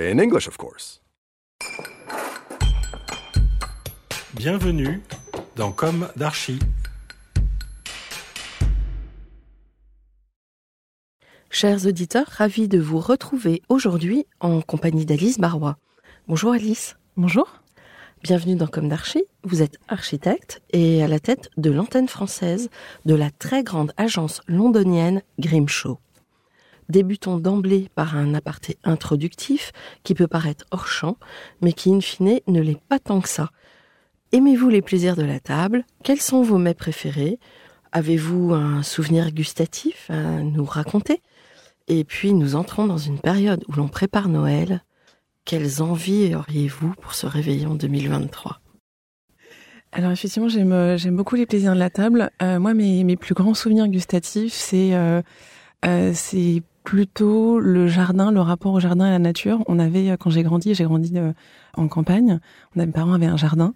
In English, of course. Bienvenue dans Comme d'Archi. Chers auditeurs, ravis de vous retrouver aujourd'hui en compagnie d'Alice Barrois. Bonjour Alice. Bonjour. Bienvenue dans Comme d'Archi. Vous êtes architecte et à la tête de l'antenne française de la très grande agence londonienne Grimshaw. Débutons d'emblée par un aparté introductif qui peut paraître hors champ, mais qui in fine ne l'est pas tant que ça. Aimez-vous les plaisirs de la table? Quels sont vos mets préférés? Avez-vous un souvenir gustatif à nous raconter? Et puis nous entrons dans une période où l'on prépare Noël. Quelles envies auriez-vous pour ce réveillon 2023 Alors effectivement, j'aime euh, j'aime beaucoup les plaisirs de la table. Euh, moi, mes, plus grands souvenirs gustatifs, c'est euh, c'est plutôt le jardin, le rapport au jardin et à la nature. On avait, euh, quand j'ai grandi, j'ai grandi euh, en campagne. Mes parents avaient un jardin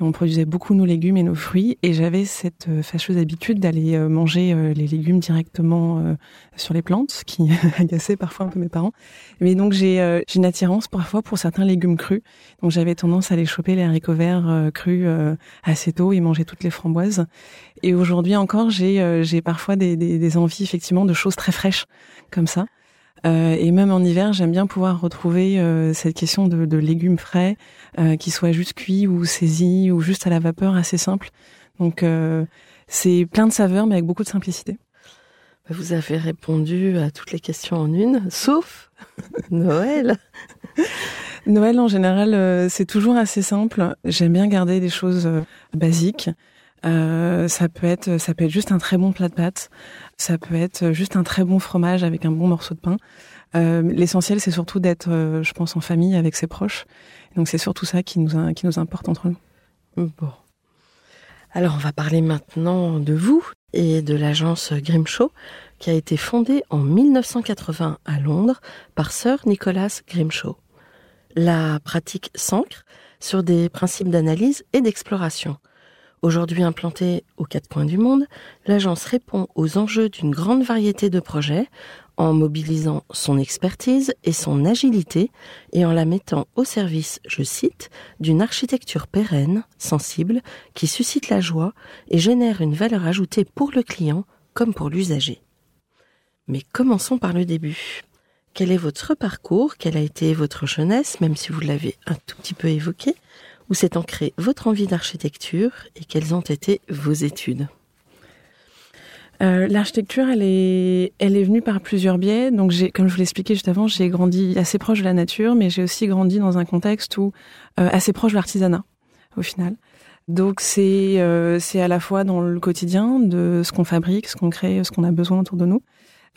on produisait beaucoup nos légumes et nos fruits. Et j'avais cette euh, fâcheuse habitude d'aller euh, manger euh, les légumes directement sur les plantes, ce qui agaçait parfois un peu mes parents. Mais donc j'ai une attirance parfois pour certains légumes crus. Donc j'avais tendance à aller choper les haricots verts crus assez tôt et manger toutes les framboises. Et aujourd'hui encore, j'ai j'ai parfois des envies effectivement de choses très fraîches comme ça. Euh, et même en hiver, j'aime bien pouvoir retrouver euh, cette question de, de légumes frais, euh, qui soient juste cuits ou saisis ou juste à la vapeur, assez simple. Donc euh, c'est plein de saveurs, mais avec beaucoup de simplicité. Vous avez répondu à toutes les questions en une, sauf Noël. Noël en général, euh, c'est toujours assez simple. J'aime bien garder des choses basiques. Euh, ça peut être, ça peut être juste un très bon plat de pâtes. Ça peut être juste un très bon fromage avec un bon morceau de pain. Euh, L'essentiel, c'est surtout d'être, euh, je pense, en famille avec ses proches. Donc c'est surtout ça qui nous, qui nous importe entre nous. Bon. Alors, on va parler maintenant de vous et de l'agence Grimshaw, qui a été fondée en 1980 à Londres par Sir Nicholas Grimshaw. La pratique s'ancre sur des principes d'analyse et d'exploration. Aujourd'hui implantée aux quatre coins du monde, l'agence répond aux enjeux d'une grande variété de projets en mobilisant son expertise et son agilité et en la mettant au service, je cite, d'une architecture pérenne, sensible, qui suscite la joie et génère une valeur ajoutée pour le client comme pour l'usager. Mais commençons par le début. Quel est votre parcours? Quelle a été votre jeunesse, même si vous l'avez un tout petit peu évoqué Où s'est ancrée votre envie d'architecture et quelles ont été vos études Euh, L'architecture, elle est, elle est venue par plusieurs biais. Donc, comme je vous l'expliquais juste avant, j'ai grandi assez proche de la nature, mais j'ai aussi grandi dans un contexte où euh, assez proche de l'artisanat, au final. Donc, c'est, euh, c'est à la fois dans le quotidien de ce qu'on fabrique, ce qu'on crée, ce qu'on a besoin autour de nous.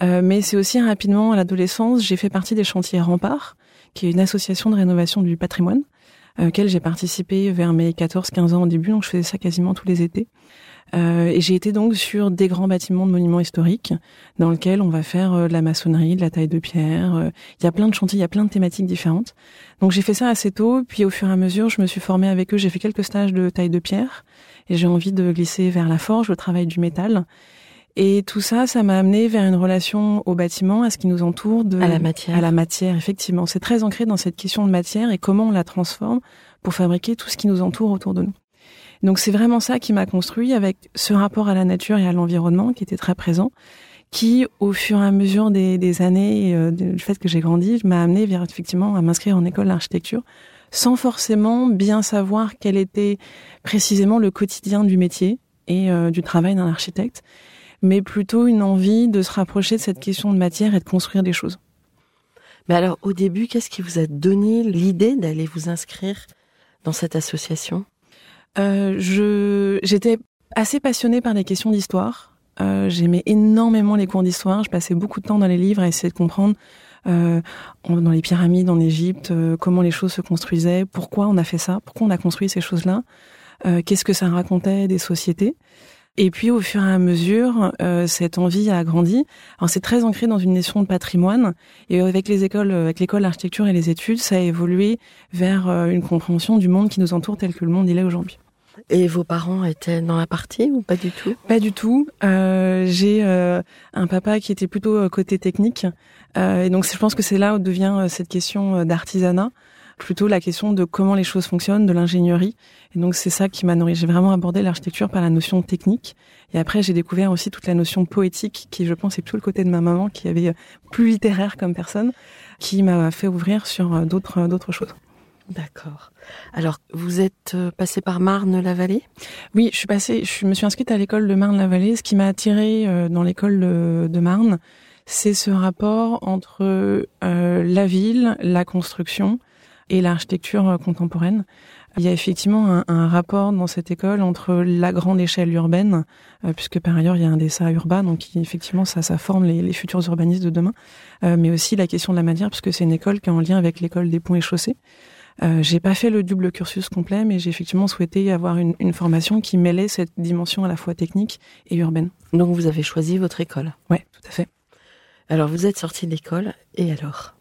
Mais c'est aussi rapidement à l'adolescence, j'ai fait partie des chantiers Rempart, qui est une association de rénovation du patrimoine, auquel j'ai participé vers mes 14-15 ans au début. Donc, je faisais ça quasiment tous les étés. Euh, et j'ai été donc sur des grands bâtiments de monuments historiques dans lesquels on va faire euh, de la maçonnerie, de la taille de pierre. euh, Il y a plein de chantiers, il y a plein de thématiques différentes. Donc j'ai fait ça assez tôt, puis au fur et à mesure, je me suis formée avec eux. J'ai fait quelques stages de taille de pierre et j'ai envie de glisser vers la forge, le travail du métal. Et tout ça, ça m'a amené vers une relation au bâtiment, à ce qui nous entoure, de, À la matière. à la matière. Effectivement, c'est très ancré dans cette question de matière et comment on la transforme pour fabriquer tout ce qui nous entoure autour de nous. Donc c'est vraiment ça qui m'a construit avec ce rapport à la nature et à l'environnement qui était très présent, qui, au fur et à mesure des, années, euh, du fait que j'ai grandi, m'a amené vers effectivement à m'inscrire en école d'architecture, sans forcément bien savoir quel était précisément le quotidien du métier et euh, du travail d'un architecte, mais plutôt une envie de se rapprocher de cette question de matière et de construire des choses. Mais alors, au début, qu'est-ce qui vous a donné l'idée d'aller vous inscrire dans cette association? Euh, je j'étais assez passionnée par les questions d'histoire euh, j'aimais énormément les cours d'histoire. Je passais beaucoup de temps dans les livres à essayer de comprendre euh, dans les pyramides en Égypte comment les choses se construisaient, pourquoi on a fait ça, pourquoi on a construit ces choses-là, qu'est-ce que ça racontait des sociétés. Et puis au fur et à mesure, euh, cette envie a grandi. Alors c'est très ancré dans une notion de patrimoine. Et avec les écoles, avec l'école d'architecture et les études, ça a évolué vers une compréhension du monde qui nous entoure tel que le monde il est aujourd'hui. Et vos parents étaient dans la partie ou pas du tout? Pas du tout. Euh, j'ai euh, un papa qui était plutôt euh, côté technique. Euh, et donc je pense que c'est là où devient euh, cette question d'artisanat, plutôt la question de comment les choses fonctionnent, de l'ingénierie. Et donc c'est ça qui m'a nourri. J'ai vraiment abordé l'architecture par la notion technique. Et après j'ai découvert aussi toute la notion poétique, qui je pense est plutôt le côté de ma maman, qui avait plus littéraire comme personne, qui m'a fait ouvrir sur d'autres d'autres choses. D'accord. Alors, vous êtes euh, passé par Marne-la-Vallée? Oui, je suis passée, je me suis inscrite à l'école de Marne-la-Vallée. Ce qui m'a attiré euh, dans l'école de, Marne, c'est ce rapport entre euh, la ville, la construction et l'architecture contemporaine. Il y a effectivement un, rapport dans cette école entre la grande échelle urbaine, puisque par ailleurs il y a un dessin urbain, donc effectivement ça, ça forme les, les futurs urbanistes de demain, mais aussi la question de la matière, puisque c'est une école qui est en lien avec l'école des ponts et chaussées. Euh, j'ai pas fait le double cursus complet, mais j'ai effectivement souhaité avoir une, une, formation qui mêlait cette dimension à la fois technique et urbaine. Donc vous avez choisi votre école Ouais, tout à fait. Alors vous êtes sorti de l'école, et alors?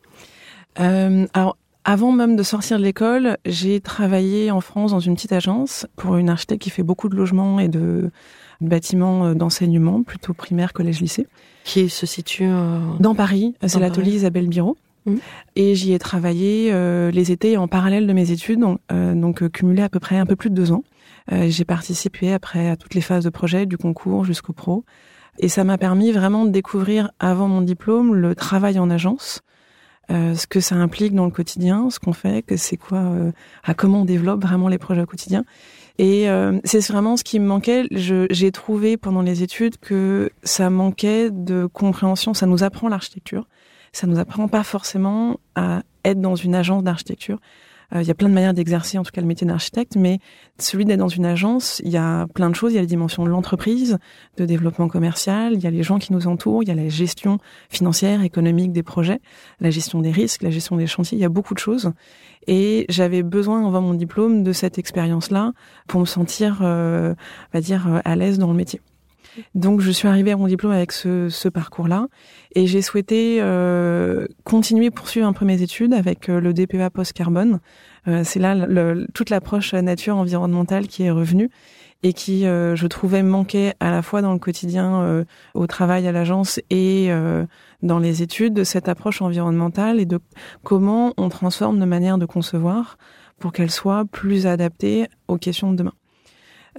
Euh, Alors avant même de sortir de l'école, j'ai travaillé en France dans une petite agence pour une architecte qui fait beaucoup de logements et de bâtiments euh, d'enseignement, plutôt primaire, collège, lycée. Qui se situe euh, dans Paris. C'est l'atelier Isabelle Biro. Mmh. Et j'y ai travaillé euh, les étés en parallèle de mes études, donc, euh, donc cumulé à peu près un peu plus de deux ans. j'ai participé après à toutes les phases de projet, du concours jusqu'au pro. Et ça m'a permis vraiment de découvrir avant mon diplôme le travail en agence, ce que ça implique dans le quotidien, ce qu'on fait, que c'est quoi, à comment on développe vraiment les projets au quotidien. Et c'est vraiment ce qui me manquait. J'ai trouvé pendant les études que ça manquait de compréhension. Ça nous apprend l'architecture, ça nous apprend pas forcément à être dans une agence d'architecture. Euh, il y a plein de manières d'exercer en tout cas le métier d'architecte, mais celui d'être dans une agence, il y a plein de choses. Il y a les dimensions de l'entreprise, de développement commercial, il y a les gens qui nous entourent, il y a la gestion financière, économique des projets, la gestion des risques, la gestion des chantiers. Il y a beaucoup de choses. Et j'avais besoin, avant mon diplôme, de cette expérience-là pour me sentir, euh, on va dire, euh, à l'aise dans le métier. Donc je suis arrivée à mon diplôme avec ce, ce parcours-là et j'ai souhaité euh, continuer poursuivre un peu mes études avec euh, le DPA post-carbone. Euh, c'est là le, toute l'approche nature environnementale qui est revenue et qui, euh, je trouvais, manquait à la fois dans le quotidien, euh, au travail à l'agence et dans les études, de cette approche environnementale et de comment on transforme nos manières de concevoir pour qu'elles soient plus adaptées aux questions de demain.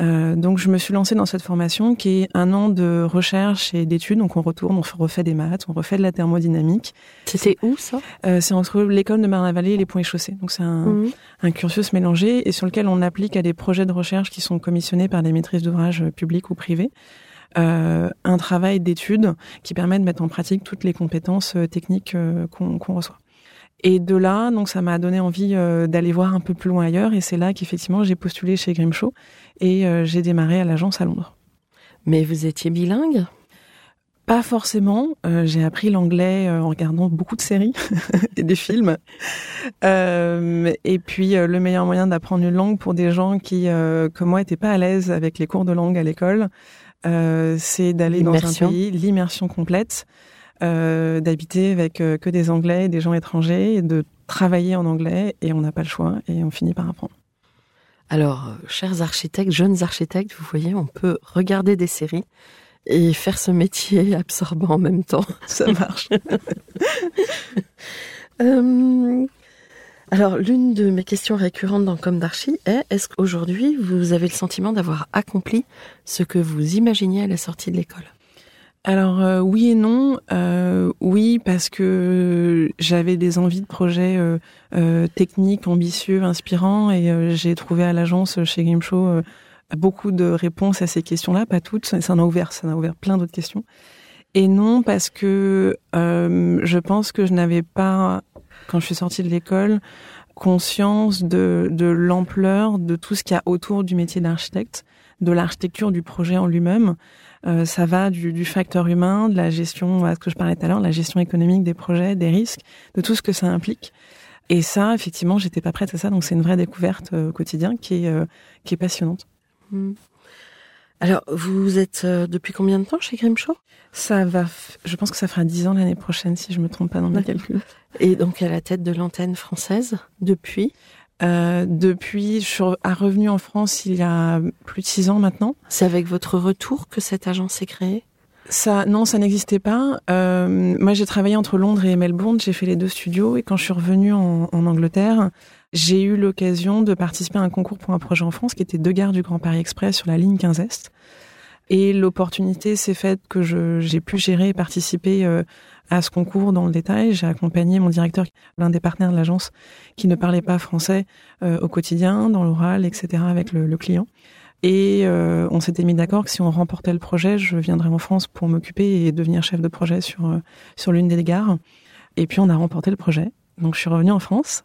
Euh, donc je me suis lancée dans cette formation qui est un an de recherche et d'études. Donc on retourne, on refait des maths, on refait de la thermodynamique. C'était où ça? Euh, C'est entre l'école de Marne-la-Vallée et les Ponts et Chaussées. Donc c'est un, mhm. un, cursus mélangé et sur lequel on applique à des projets de recherche qui sont commissionnés par des maîtrises d'ouvrage publics ou privés. Euh, un travail d'études qui permet de mettre en pratique toutes les compétences euh, techniques euh, qu'on reçoit. Et de là, donc ça m'a donné envie euh, d'aller voir un peu plus loin ailleurs. Et c'est là qu'effectivement j'ai postulé chez Grimshaw et euh, j'ai démarré à l'agence à Londres. Mais vous étiez bilingue? Pas forcément. Euh, j'ai appris l'anglais en regardant beaucoup de séries et des films. et puis le meilleur moyen d'apprendre une langue pour des gens qui, comme moi, n'étaient pas à l'aise avec les cours de langue à l'école, c'est d'aller dans un pays, l'immersion complète. Euh, d'habiter avec euh, que des Anglais, des gens étrangers, et de travailler en anglais, et on n'a pas le choix, et on finit par apprendre. Alors, euh, chers architectes, jeunes architectes, vous voyez, on peut regarder des séries et faire ce métier absorbant en même temps. Ça marche. alors, l'une de mes questions récurrentes dans Comme d'Archi est est-ce qu'aujourd'hui vous avez le sentiment d'avoir accompli ce que vous imaginiez à la sortie de l'école? Alors euh, oui et non. Euh, oui parce que j'avais des envies de projets euh, techniques, ambitieux, inspirants, et j'ai trouvé à l'agence chez Grimshaw beaucoup de réponses à ces questions-là, pas toutes. Ça en a ouvert, ça en ouvert plein d'autres questions. Et non parce que je pense que je n'avais pas, quand je suis sortie de l'école, conscience de, de l'ampleur de tout ce qu'il y a autour du métier d'architecte, de l'architecture du projet en lui-même. Euh, ça va du, du, facteur humain, de la gestion, à ce que je parlais tout à l'heure, la gestion économique des projets, des risques, de tout ce que ça implique. Et ça, effectivement, j'étais pas prête à ça, donc c'est une vraie découverte euh, au quotidien qui est, euh, qui est passionnante. Hmm. Alors, vous êtes depuis combien de temps chez Grimshaw? Ça va, je pense que ça fera dix ans l'année prochaine, si je me trompe pas dans mes calculs. Et donc à la tête de l'antenne française depuis? Euh, depuis, je suis revenu en France il y a plus de six ans maintenant. C'est avec votre retour que cette agence s'est créée? Ça, non, ça n'existait pas. Euh, moi, j'ai travaillé entre Londres et Melbourne. J'ai fait les deux studios. Et quand je suis revenue en, Angleterre, j'ai eu l'occasion de participer à un concours pour un projet en France qui était deux gares du Grand Paris Express sur la ligne 15 Est. Et l'opportunité s'est faite que j'ai pu gérer et participer euh, à ce concours dans le détail. J'ai accompagné mon directeur, l'un des partenaires de l'agence, qui ne parlait pas français euh, au quotidien, dans l'oral, etc., avec le, client. Et euh, on s'était mis d'accord que si on remportait le projet, je viendrais en France pour m'occuper et devenir chef de projet sur euh, sur l'une des gares. Et puis on a remporté le projet. Donc je suis revenue en France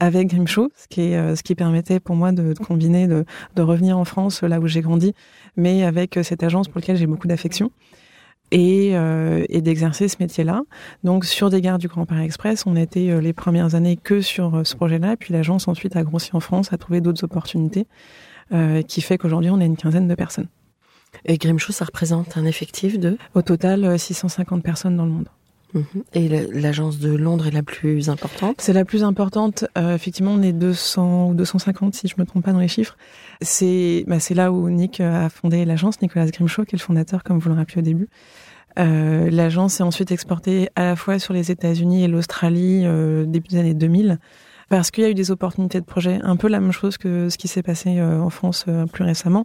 avec Grimshaw, ce qui est, ce qui permettait pour moi de, de combiner, de, de, revenir en France là où j'ai grandi, mais avec cette agence pour laquelle j'ai beaucoup d'affection et, euh, et d'exercer ce métier-là. Donc sur des gares du Grand Paris Express, on était euh, les premières années que sur euh, ce projet-là, puis l'agence ensuite a grossi en France, a trouvé d'autres opportunités, qui fait qu'aujourd'hui on est une quinzaine de personnes. Et Grimshaw, ça représente un effectif de? Au total, 650 personnes dans le monde. Mhm. Et l'agence de Londres est la plus importante? C'est la plus importante. Euh, effectivement, on est 200 ou 250 si je me trompe pas dans les chiffres. C'est bah, c'est là où Nick a fondé l'agence, Nicolas Grimshaw, qui est le fondateur, comme vous le rappelez au début. Euh, l'agence est ensuite exportée à la fois sur les États-Unis et l'Australie euh, début des années 2000 parce qu'il y a eu des opportunités de projet, un peu la même chose que ce qui s'est passé euh, en France euh, plus récemment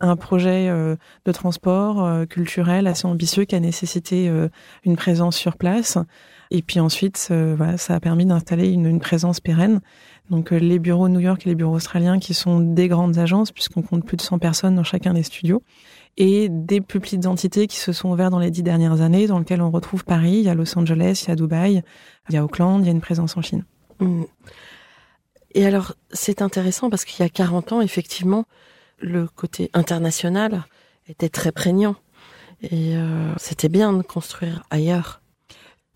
un projet euh, de transport culturel assez ambitieux qui a nécessité une présence sur place. Et puis ensuite, voilà, ça a permis d'installer une, une, présence pérenne. Donc les bureaux New York et les bureaux australiens qui sont des grandes agences puisqu'on compte plus de 100 personnes dans chacun des studios et des plus petites entités qui se sont ouvertes dans les dix dernières années dans lesquelles on retrouve Paris, il y a Los Angeles, il y a Dubaï, il y a Auckland, il y a une présence en Chine. Mmh. Et alors, c'est intéressant parce qu'il y a 40 ans, effectivement, le côté international était très prégnant. Et euh, c'était bien de construire ailleurs.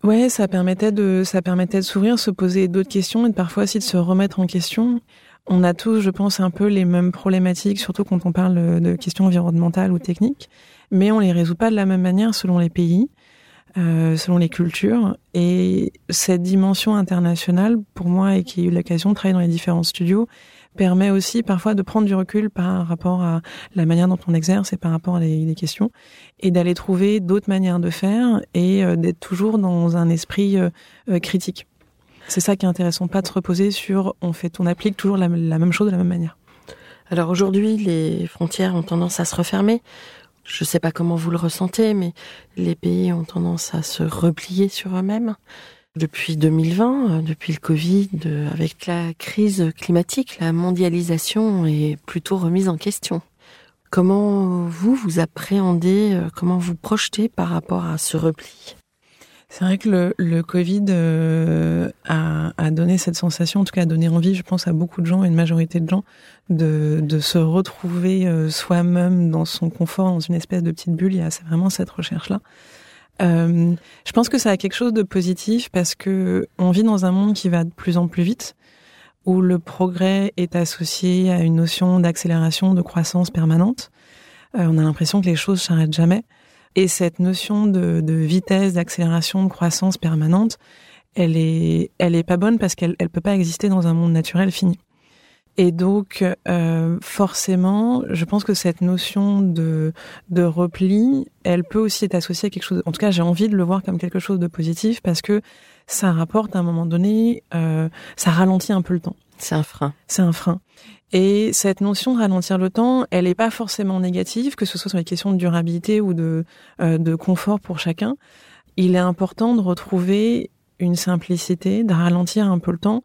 Ouais, ça permettait de, ça permettait de s'ouvrir, se poser d'autres questions et de parfois aussi de se remettre en question. On a tous, je pense, un peu les mêmes problématiques, surtout quand on parle de questions environnementales ou techniques, mais on les résout pas de la même manière selon les pays, euh, selon les cultures. Et cette dimension internationale, pour moi, et qui a eu l'occasion de travailler dans les différents studios, permet aussi parfois de prendre du recul par rapport à la manière dont on exerce et par rapport à des, questions et d'aller trouver d'autres manières de faire et euh, d'être toujours dans un esprit euh, euh, critique. C'est ça qui est intéressant, pas de se reposer sur on fait, on applique toujours la, la même chose de la même manière. Alors aujourd'hui, les frontières ont tendance à se refermer. Je ne sais pas comment vous le ressentez, mais les pays ont tendance à se replier sur eux-mêmes. Depuis 2020, euh, depuis le Covid, avec la crise climatique, la mondialisation est plutôt remise en question. Comment vous, vous appréhendez, euh, comment vous projetez par rapport à ce repli? C'est vrai que le, le Covid euh, a, a, donné cette sensation, en tout cas a donné envie, je pense, à beaucoup de gens, une majorité de gens, de, de se retrouver soi-même dans son confort, dans une espèce de petite bulle. Il y a vraiment cette recherche-là. Euh, je pense que ça a quelque chose de positif parce que on vit dans un monde qui va de plus en plus vite, où le progrès est associé à une notion d'accélération, de croissance permanente. Euh, on a l'impression que les choses s'arrêtent jamais. Et cette notion de, de vitesse, d'accélération, de croissance permanente, elle est, elle est pas bonne parce qu'elle, elle peut pas exister dans un monde naturel fini. Et donc, euh, forcément, je pense que cette notion de, de repli, elle peut aussi être associée à quelque chose. En tout cas, j'ai envie de le voir comme quelque chose de positif parce que ça rapporte à un moment donné, euh, ça ralentit un peu le temps. C'est un frein. C'est un frein. Et cette notion de ralentir le temps, elle n'est pas forcément négative, que ce soit sur les questions de durabilité ou de, euh, de confort pour chacun. Il est important de retrouver une simplicité, de ralentir un peu le temps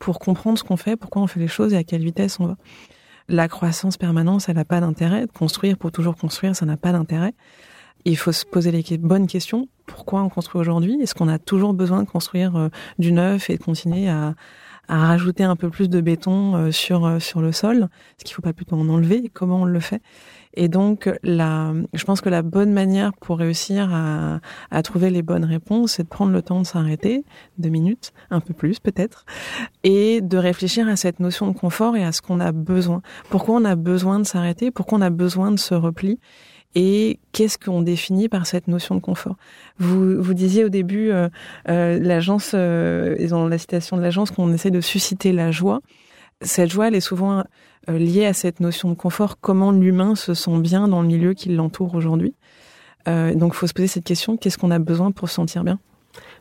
pour comprendre ce qu'on fait, pourquoi on fait les choses et à quelle vitesse on va. La croissance permanente, elle n'a pas d'intérêt. Construire pour toujours construire, ça n'a pas d'intérêt. Il faut se poser les bonnes questions. Pourquoi on construit aujourd'hui? Est-ce qu'on a toujours besoin de construire euh, du neuf et de continuer à, à rajouter un peu plus de béton euh, sur euh, sur le sol Est-ce qu'il ne faut pas plutôt en enlever Comment on le fait. Et donc, la, je pense que la bonne manière pour réussir à, à trouver les bonnes réponses, c'est de prendre le temps de s'arrêter, deux minutes, un peu plus peut-être, et de réfléchir à cette notion de confort et à ce qu'on a besoin. Pourquoi on a besoin de s'arrêter? Pourquoi on a besoin de se repli? Et qu'est-ce qu'on définit par cette notion de confort? Vous vous disiez au début, euh, euh, l'agence, euh, dans la citation de l'agence, qu'on essaie de susciter la joie. Cette joie, elle est souvent euh, lié à cette notion de confort, comment l'humain se sent bien dans le milieu qui l'entoure aujourd'hui? Donc il faut se poser cette question, qu'est-ce qu'on a besoin pour se sentir bien?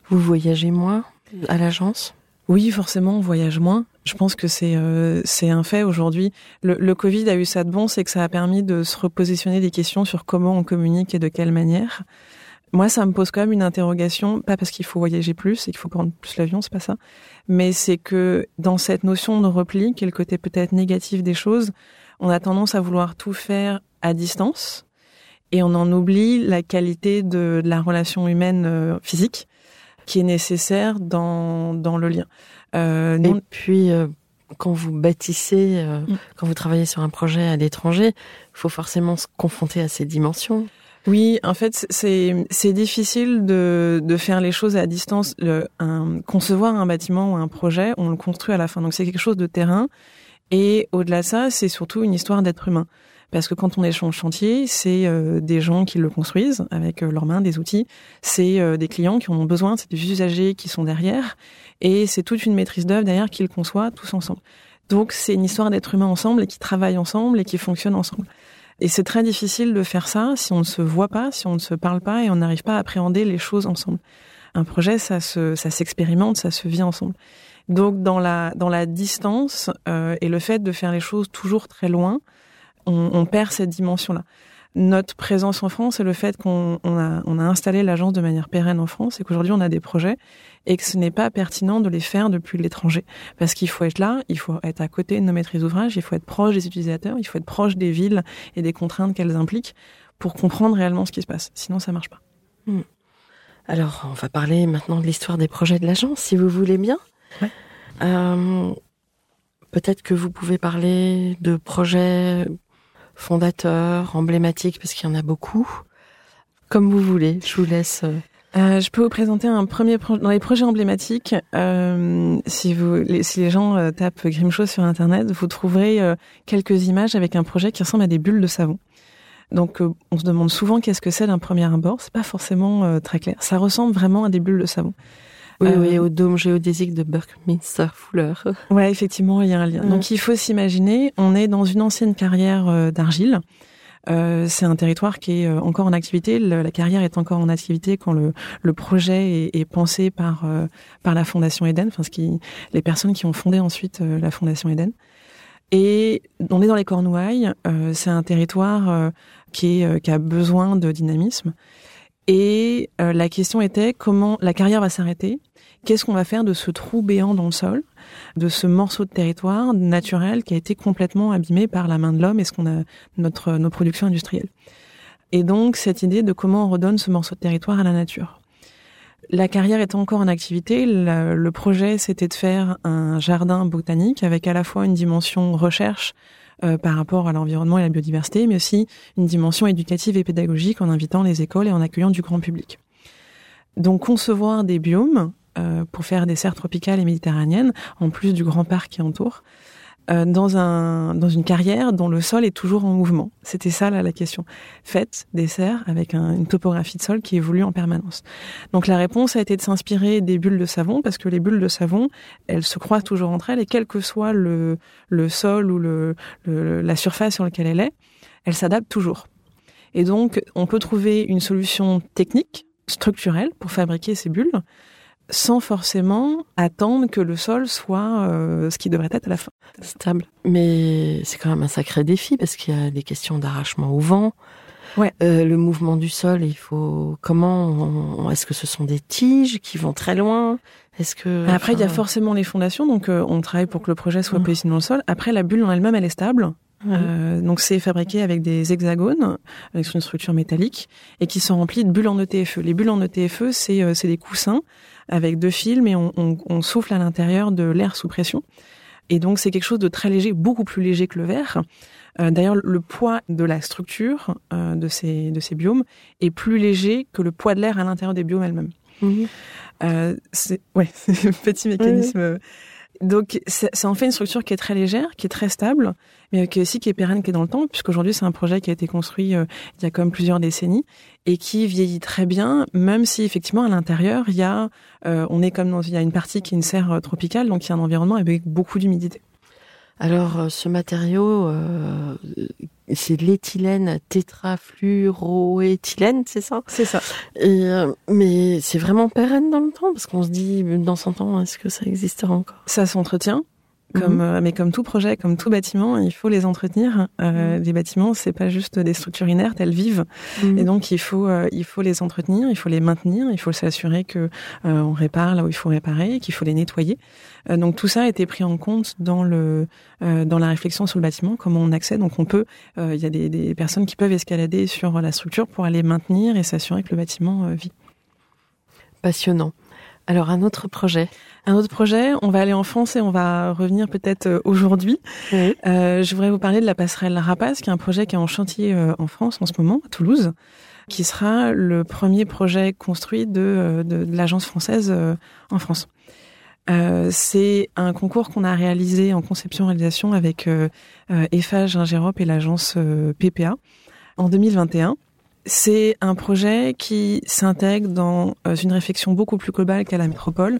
Vous voyagez moins à l'agence? Oui, forcément, on voyage moins. Je pense que c'est euh, un fait aujourd'hui. Le, le, Covid a eu ça de bon, c'est que ça a permis de se repositionner des questions sur comment on communique et de quelle manière. Moi, ça me pose quand même une interrogation, pas parce qu'il faut voyager plus et qu'il faut prendre plus l'avion, c'est pas ça, mais c'est que dans cette notion de repli, qui est le côté peut-être négatif des choses, on a tendance à vouloir tout faire à distance et on en oublie la qualité de, la relation humaine euh, physique qui est nécessaire dans, dans le lien. Euh, et puis, euh, quand vous bâtissez, euh, mm. quand vous travaillez sur un projet à l'étranger, il faut forcément se confronter à ces dimensions. Oui, en fait, c'est c'est difficile de de faire les choses à distance. Le, un, concevoir un bâtiment ou un projet, on le construit à la fin. Donc c'est quelque chose de terrain. Et au-delà de ça, c'est surtout une histoire d'être humain. Parce que quand on est chantier, c'est euh, des gens qui le construisent avec euh, leurs mains, des outils. C'est euh, des clients qui en ont besoin, c'est des usagers qui sont derrière. Et c'est toute une maîtrise d'œuvre derrière qui le conçoit tous ensemble. Donc c'est une histoire d'être humain ensemble et qui travaillent ensemble et qui fonctionnent ensemble. Et c'est très difficile de faire ça si on ne se voit pas, si on ne se parle pas et on n'arrive pas à appréhender les choses ensemble. Un projet, ça se, ça s'expérimente, ça se vit ensemble. Donc dans la dans la distance euh, et le fait de faire les choses toujours très loin, on, on perd cette dimension-là notre présence en France et le fait qu'on on a, on a installé l'agence de manière pérenne en France et qu'aujourd'hui on a des projets et que ce n'est pas pertinent de les faire depuis l'étranger. Parce qu'il faut être là, il faut être à côté de nos maîtrises d'ouvrage, il faut être proche des utilisateurs, il faut être proche des villes et des contraintes qu'elles impliquent pour comprendre réellement ce qui se passe. Sinon ça marche pas. Hmm. Alors on va parler maintenant de l'histoire des projets de l'agence, si vous voulez bien. Ouais. Euh, Peut-être que vous pouvez parler de projets fondateur, emblématique, parce qu'il y en a beaucoup. Comme vous voulez, je vous laisse. Euh, euh je peux vous présenter un premier projet dans les projets emblématiques. Euh, si vous, les, si les gens tapent Grimshaw sur internet, vous trouverez quelques images avec un projet qui ressemble à des bulles de savon. Donc, on se demande souvent qu'est-ce que c'est d'un premier abord. C'est pas forcément très clair. Ça ressemble vraiment à des bulles de savon. Oui, euh, oui, au dôme géodésique de Buckminster Fuller. Ouais, effectivement, il y a un lien. Donc il faut s'imaginer, on est dans une ancienne carrière euh, d'argile. Euh, c'est un territoire qui est euh, encore en activité. Le, la carrière est encore en activité quand le, le projet est, est, pensé par euh, par la Fondation Eden, enfin ce qui les personnes qui ont fondé ensuite la Fondation Eden. Et on est dans les Cornouailles. c'est un territoire qui, est, qui a besoin de dynamisme. Et la question était comment la carrière va s'arrêter Qu'est-ce qu'on va faire de ce trou béant dans le sol, de ce morceau de territoire naturel qui a été complètement abîmé par la main de l'homme et ce qu'on a notre nos productions industrielles? Et donc cette idée de comment on redonne ce morceau de territoire à la nature. La carrière est encore en activité. Le, projet, c'était de faire un jardin botanique avec à la fois une dimension recherche euh, par rapport à l'environnement et la biodiversité, mais aussi une dimension éducative et pédagogique en invitant les écoles et en accueillant du grand public. Donc concevoir des biomes pour faire des serres tropicales et méditerranéennes, en plus du grand parc qui entoure, euh, dans, un, dans une carrière dont le sol est toujours en mouvement C'était ça là, la question. Faites des serres avec une topographie de sol qui évolue en permanence. Donc la réponse a été de s'inspirer des bulles de savon parce que les bulles de savon, elles se croisent toujours entre elles et quel que soit le, le sol ou le, la surface sur laquelle elle est, elles s'adaptent toujours. Et donc on peut trouver une solution technique, structurelle pour fabriquer ces bulles sans forcément attendre que le sol soit euh, ce qui devrait être à la fin. Stable. Mais c'est quand même un sacré défi parce qu'il y a des questions d'arrachement au vent. Ouais. Euh, le mouvement du sol, il faut comment Est-ce que ce sont des tiges qui vont très loin? Est-ce que après il y a forcément les fondations, donc euh, on travaille pour que le projet soit mmh. positionné dans le sol. Après la bulle en elle-même, elle est stable. Euh, donc c'est fabriqué avec des hexagones, avec une structure métallique, et qui sont remplis de bulles en ETFE. Les bulles en ETFE, c'est euh, des coussins avec deux films et on, on, on souffle à l'intérieur de l'air sous pression. Et donc c'est quelque chose de très léger, beaucoup plus léger que le verre. Euh, D'ailleurs, le poids de la structure euh, de ces de ces biomes est plus léger que le poids de l'air à l'intérieur des biomes elles-mêmes. Euh, c'est ouais, c'est un petit mécanisme. Donc, ça en fait une structure qui est très légère, qui est très stable, mais qui aussi qui est pérenne, qui est dans le temps, puisqu'aujourd'hui c'est un projet qui a été construit euh, il y a quand même plusieurs décennies et qui vieillit très bien, même si effectivement à l'intérieur il y a, euh, on est comme dans il y a une partie qui est une serre euh, tropicale, donc il y a un environnement avec beaucoup d'humidité. Alors, euh, ce matériau, euh, c'est de l'éthylène tétrafluoroéthylène, c'est ça? C'est ça. Et, euh, mais c'est vraiment pérenne dans le temps, parce qu'on se dit, dans 100 ans, est-ce que ça existera encore? Ça s'entretient. Comme, mhm. mais comme tout projet, comme tout bâtiment, il faut les entretenir. Euh, mhm. Les bâtiments, c'est pas juste des structures inertes, elles vivent, mhm. et donc il faut il faut les entretenir, il faut les maintenir, il faut s'assurer que on répare là où il faut réparer, qu'il faut les nettoyer. Euh, donc tout ça a été pris en compte dans le euh, dans la réflexion sur le bâtiment, comment on accède. Donc on peut, euh, il y a des, des, personnes qui peuvent escalader sur la structure pour aller maintenir et s'assurer que le bâtiment vit. Passionnant. Alors un autre projet? Un autre projet, on va aller en France et on va revenir peut-être aujourd'hui. Euh, je voudrais vous parler de la passerelle Rapace, qui est un projet qui est en chantier en France en ce moment, à Toulouse, qui sera le premier projet construit de, de, de l'agence française en France. Euh, c'est un concours qu'on a réalisé en conception-réalisation avec euh, euh EFAGE et l'agence euh, PPA en 2021. C'est un projet qui s'intègre dans une réflexion beaucoup plus globale qu'à la métropole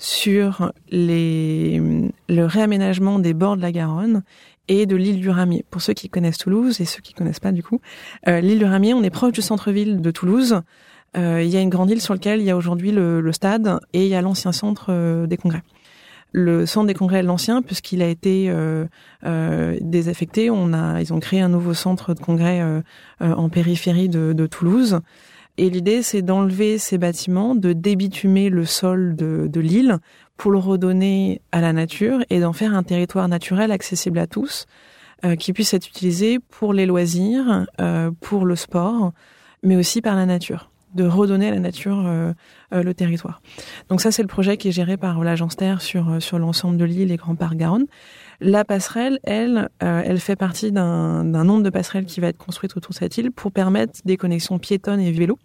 sur les, le réaménagement des bords de la Garonne et de l'île du Ramier. Pour ceux qui connaissent Toulouse et ceux qui connaissent pas du coup, l'île du Ramier, on est proche du centre-ville de Toulouse. Euh, il y a une grande île sur laquelle il y a aujourd'hui le, stade et il y a l'ancien centre euh, des congrès. Le centre des congrès, l'ancien, puisqu'il a été euh, euh, désaffecté, on a, ils ont créé un nouveau centre de congrès euh, en périphérie de Toulouse. Et l'idée, c'est d'enlever ces bâtiments, de débitumer le sol de, l'île pour le redonner à la nature et d'en faire un territoire naturel accessible à tous, qui puisse être utilisé pour les loisirs, pour le sport, mais aussi par la nature de redonner à la nature euh, euh, le territoire. Donc ça, c'est le projet qui est géré par l'agence Terre sur euh, sur l'ensemble de l'île et Grand Parc Garonne. La passerelle, elle, elle fait partie d'un nombre de passerelles qui va être construite autour de cette île pour permettre des connexions piétonnes et vélos,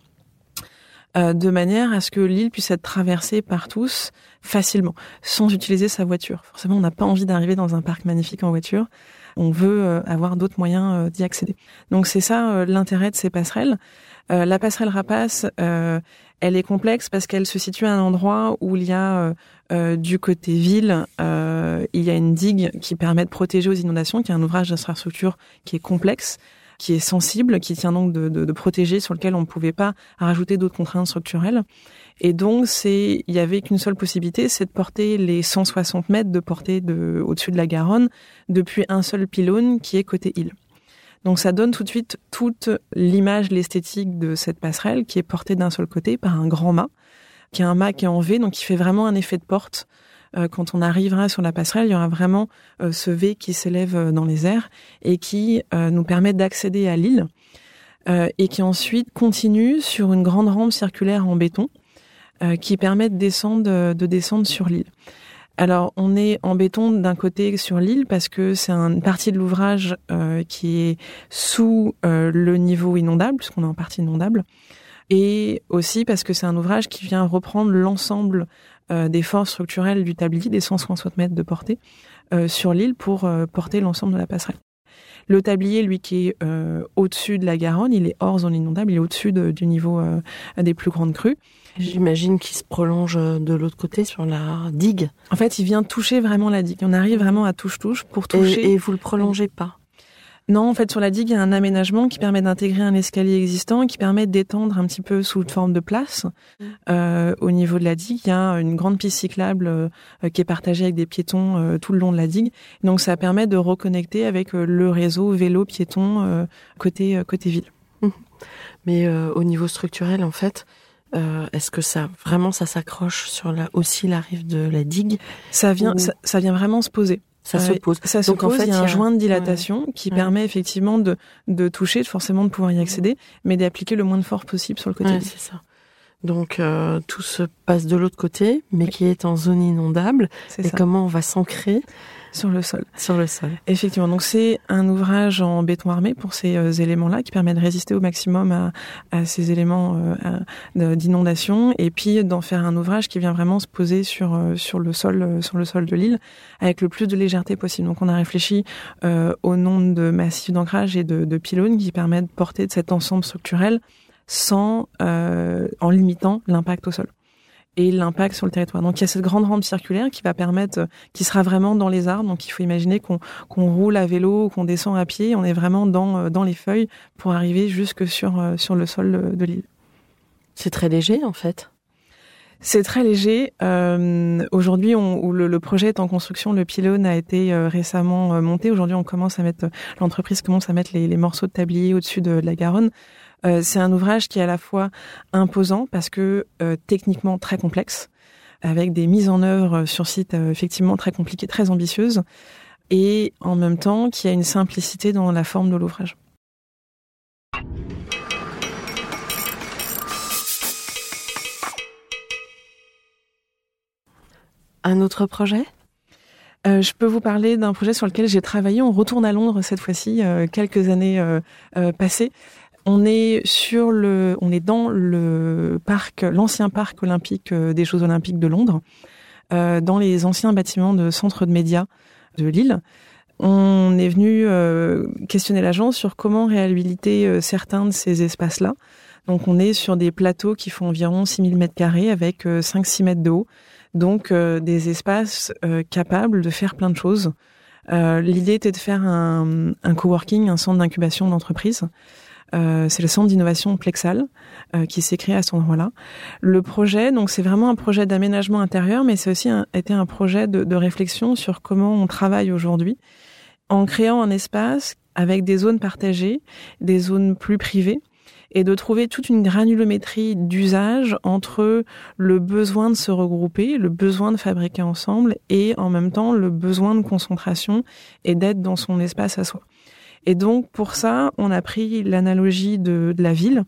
de manière à ce que l'île puisse être traversée par tous facilement, sans utiliser sa voiture. Forcément, on n'a pas envie d'arriver dans un parc magnifique en voiture. On veut avoir d'autres moyens d'y accéder. Donc c'est ça l'intérêt de ces passerelles. Euh, la passerelle Rapace, euh, elle est complexe parce qu'elle se situe à un endroit où il y a euh, du côté ville, il y a une digue qui permet de protéger aux inondations, qui est un ouvrage d'infrastructure qui est complexe qui est sensible, qui tient donc de, de, de protéger, sur lequel on ne pouvait pas rajouter d'autres contraintes structurelles. Et donc, c'est, il y avait qu'une seule possibilité, c'est de porter les 160 mètres de portée de, au-dessus de la Garonne depuis un seul pylône qui est côté île. Donc ça donne tout de suite toute l'image, l'esthétique de cette passerelle qui est portée d'un seul côté par un grand mât, qui est un mât qui est en V, donc qui fait vraiment un effet de porte. Euh, quand on arrivera sur la passerelle, il y aura vraiment euh, ce V qui s'élève euh, dans les airs et qui nous permet d'accéder à l'île et qui ensuite continue sur une grande rampe circulaire en béton qui permet de descendre, de descendre sur l'île. Alors, on est en béton d'un côté sur l'île parce que c'est une partie de l'ouvrage qui est sous le niveau inondable, puisqu'on est en partie inondable. et aussi parce que c'est un ouvrage qui vient reprendre l'ensemble des forces structurelles du tablier, des 160 mètres de portée, euh, sur l'île pour euh, porter l'ensemble de la passerelle. Le tablier, lui, qui est au-dessus de la Garonne, il est hors zone inondable, il est au-dessus du niveau des plus grandes crues. J'imagine qu'il se prolonge de l'autre côté sur la digue. En fait, il vient toucher vraiment la digue. On arrive vraiment à touche-touche pour toucher. Et, et vous le prolongez pas non, en fait, sur la digue, il y a un aménagement qui permet d'intégrer un escalier existant, qui permet d'étendre un petit peu sous forme de place. Mm. Euh, au niveau de la digue, il y a une grande piste cyclable euh, qui est partagée avec des piétons euh, tout le long de la digue. Donc, ça permet de reconnecter avec euh, le réseau vélo-piéton côté côté ville. Mm. Mais au niveau structurel, en fait, est-ce que ça vraiment ça s'accroche sur la aussi la rive de la digue? Ça vient, ça, ça, vient vraiment se poser. Ça se pose. Ça se pose. En fait, il y a un joint de dilatation qui permet effectivement de, de toucher, forcément de pouvoir y accéder, mais d'appliquer le moins de force possible sur le côté. c'est ça. Donc euh, tout se passe de l'autre côté, mais qui est en zone inondable. Et comment on va s'ancrer sur le sol. Sur le sol. Effectivement. Donc c'est un ouvrage en béton armé pour ces euh, éléments-là qui permet de résister au maximum à, à ces éléments euh, d'inondation et puis d'en faire un ouvrage qui vient vraiment se poser sur euh, sur le sol sur le sol de l'île avec le plus de légèreté possible. Donc on a réfléchi au nombre de massifs d'ancrage et de, de pylônes qui permettent de porter de cet ensemble structurel sans en limitant l'impact au sol et l'impact sur le territoire. Donc il y a cette grande rampe circulaire qui va permettre, qui sera vraiment dans les arbres. Donc il faut imaginer qu'on qu'on roule à vélo qu'on descend à pied, on est vraiment dans euh, dans les feuilles pour arriver jusque sur euh, sur le sol de l'île. C'est très léger en fait. C'est très léger. Euh, aujourd'hui, où le, le, projet est en construction, le pylône a été euh, récemment monté. Aujourd'hui, on commence à mettre, l'entreprise commence à mettre les, les morceaux de tablier au-dessus de, de, la Garonne. Euh, c'est un ouvrage qui est à la fois imposant parce que euh, techniquement très complexe, avec des mises en œuvre sur site euh, effectivement très compliquées, très ambitieuses, et en même temps qui a une simplicité dans la forme de l'ouvrage. Un autre projet? Je peux vous parler d'un projet sur lequel j'ai travaillé. On retourne à Londres cette fois-ci, quelques années passées. On est dans le parc, l'ancien parc olympique euh, des Jeux Olympiques de Londres, euh, dans les anciens bâtiments de centre de médias de Lille. On est venu euh, questionner l'agence sur comment réhabiliter certains de ces espaces-là. Donc on est sur des plateaux qui font environ 6000 mètres carrés avec 5-6 mètres de haut. Donc des espaces capables de faire plein de choses. L'idée était de faire un, un coworking, un centre d'incubation d'entreprise. Euh, c'est le centre d'innovation Plexal euh, qui s'est créé à cet endroit-là. Le projet, donc c'est vraiment un projet d'aménagement intérieur, mais c'est aussi été un projet de, de, réflexion sur comment on travaille aujourd'hui en créant un espace avec des zones partagées, des zones plus privées, et de trouver toute une granulométrie d'usage entre le besoin de se regrouper, le besoin de fabriquer ensemble, et en même temps le besoin de concentration et d'être dans son espace à soi. Et donc pour ça, on a pris l'analogie de, de, la ville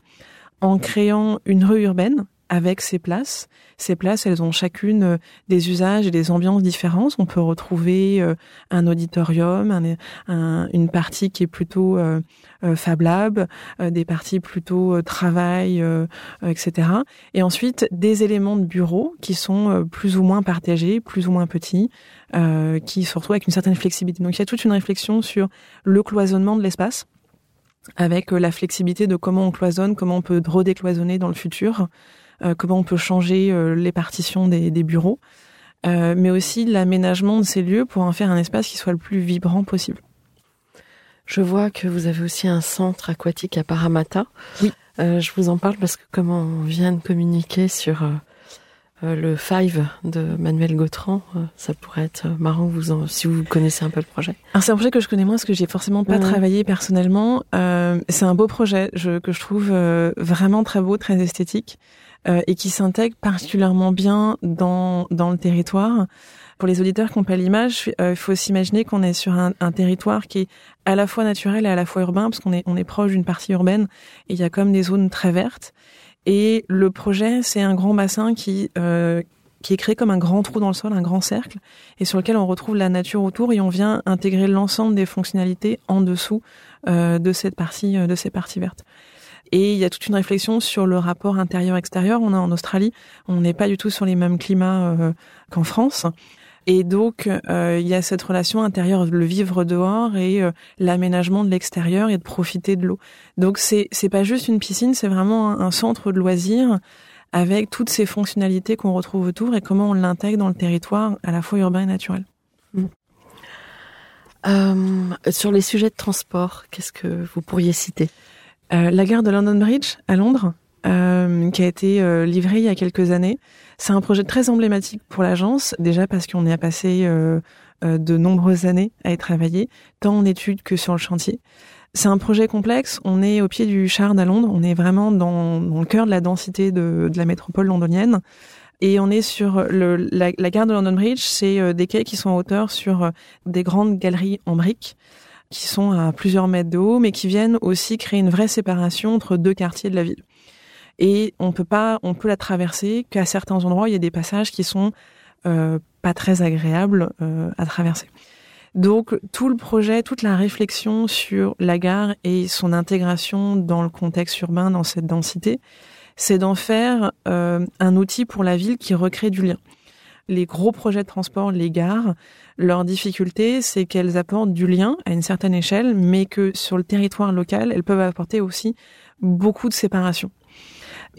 en créant une rue urbaine avec ses places. Ces places, elles ont chacune euh, des usages et des ambiances différentes. On peut retrouver euh, un auditorium, un, une partie qui est plutôt euh, Fab Lab, des parties plutôt travail, etc. Et ensuite, des éléments de bureau qui sont plus ou moins partagés, plus ou moins petits, qui se retrouvent avec une certaine flexibilité. Donc il y a toute une réflexion sur le cloisonnement de l'espace avec la flexibilité de comment on cloisonne, comment on peut redécloisonner dans le futur, euh, comment on peut changer euh, les partitions des, des bureaux, euh, mais aussi l'aménagement de ces lieux pour en faire un espace qui soit le plus vibrant possible. Je vois que vous avez aussi un centre aquatique à Parramatta. Oui. Euh, je vous en parle parce que comme on vient de communiquer sur euh, le Five de Manuel Gautran, ça pourrait être marrant vous en, si vous connaissez un peu le projet. C'est un projet que je connais moins parce que j'ai forcément pas travaillé personnellement. c'est un beau projet je, que je trouve vraiment très beau, très esthétique. Euh, et qui s'intègre particulièrement bien dans, dans le territoire. Pour les auditeurs qui n'ont pas l'image, euh, il faut s'imaginer qu'on est sur un, un, territoire qui est à la fois naturel et à la fois urbain, parce qu'on est, on est proche d'une partie urbaine, et il y a comme des zones très vertes. Et le projet, c'est un grand bassin qui, euh, qui est créé comme un grand trou dans le sol, un grand cercle, et sur lequel on retrouve la nature autour, et on vient intégrer l'ensemble des fonctionnalités en dessous euh, de cette partie, de ces parties vertes. Et il y a toute une réflexion sur le rapport intérieur-extérieur. On est en Australie, on n'est pas du tout sur les mêmes climats euh, qu'en France. Et donc, euh, il y a cette relation intérieure, le vivre dehors et euh, l'aménagement de l'extérieur et de profiter de l'eau. Donc, c'est c'est pas juste une piscine, c'est vraiment un, centre de loisirs avec toutes ces fonctionnalités qu'on retrouve autour et comment on l'intègre dans le territoire à la fois urbain et naturel. Euh, sur les sujets de transport, qu'est-ce que vous pourriez citer? La gare de London Bridge à Londres, euh, qui a été euh, livrée il y a quelques années. C'est un projet très emblématique pour l'agence, déjà parce qu'on y a passé euh, euh, de nombreuses années à y travailler, tant en études que sur le chantier. C'est un projet complexe. On est au pied du Shard à Londres. On est vraiment dans, dans le cœur de la densité de, de la métropole londonienne. Et on est sur le, la, la gare de London Bridge, c'est euh, des quais qui sont en hauteur sur euh, des grandes galeries en briques qui sont à plusieurs mètres de haut, mais qui viennent aussi créer une vraie séparation entre deux quartiers de la ville. Et on peut pas, on peut la traverser qu'à certains endroits, il y a des passages qui sont euh, pas très agréables euh, à traverser. Donc tout le projet, toute la réflexion sur la gare et son intégration dans le contexte urbain, dans cette densité, c'est d'en faire euh, un outil pour la ville qui recrée du lien. Les gros projets de transport, les gares, leur difficulté, c'est qu'elles apportent du lien à une certaine échelle, mais que sur le territoire local, elles peuvent apporter aussi beaucoup de séparation.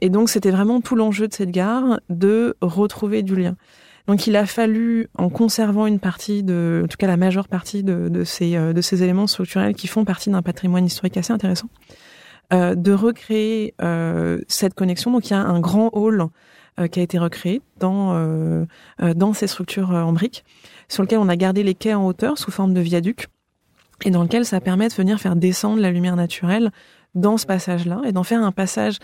Et donc, c'était vraiment tout l'enjeu de cette gare de retrouver du lien. Donc, il a fallu, en conservant une partie de, en tout cas la majeure partie de, euh, ces éléments structurels qui font partie d'un patrimoine historique assez intéressant, euh, de recréer euh, cette connexion. Donc, il y a un grand hall qui a été recréé dans, dans ces structures en briques, sur lequel on a gardé les quais en hauteur sous forme de viaduc, et dans lequel ça permet de venir faire descendre la lumière naturelle dans ce passage-là, et d'en faire un passage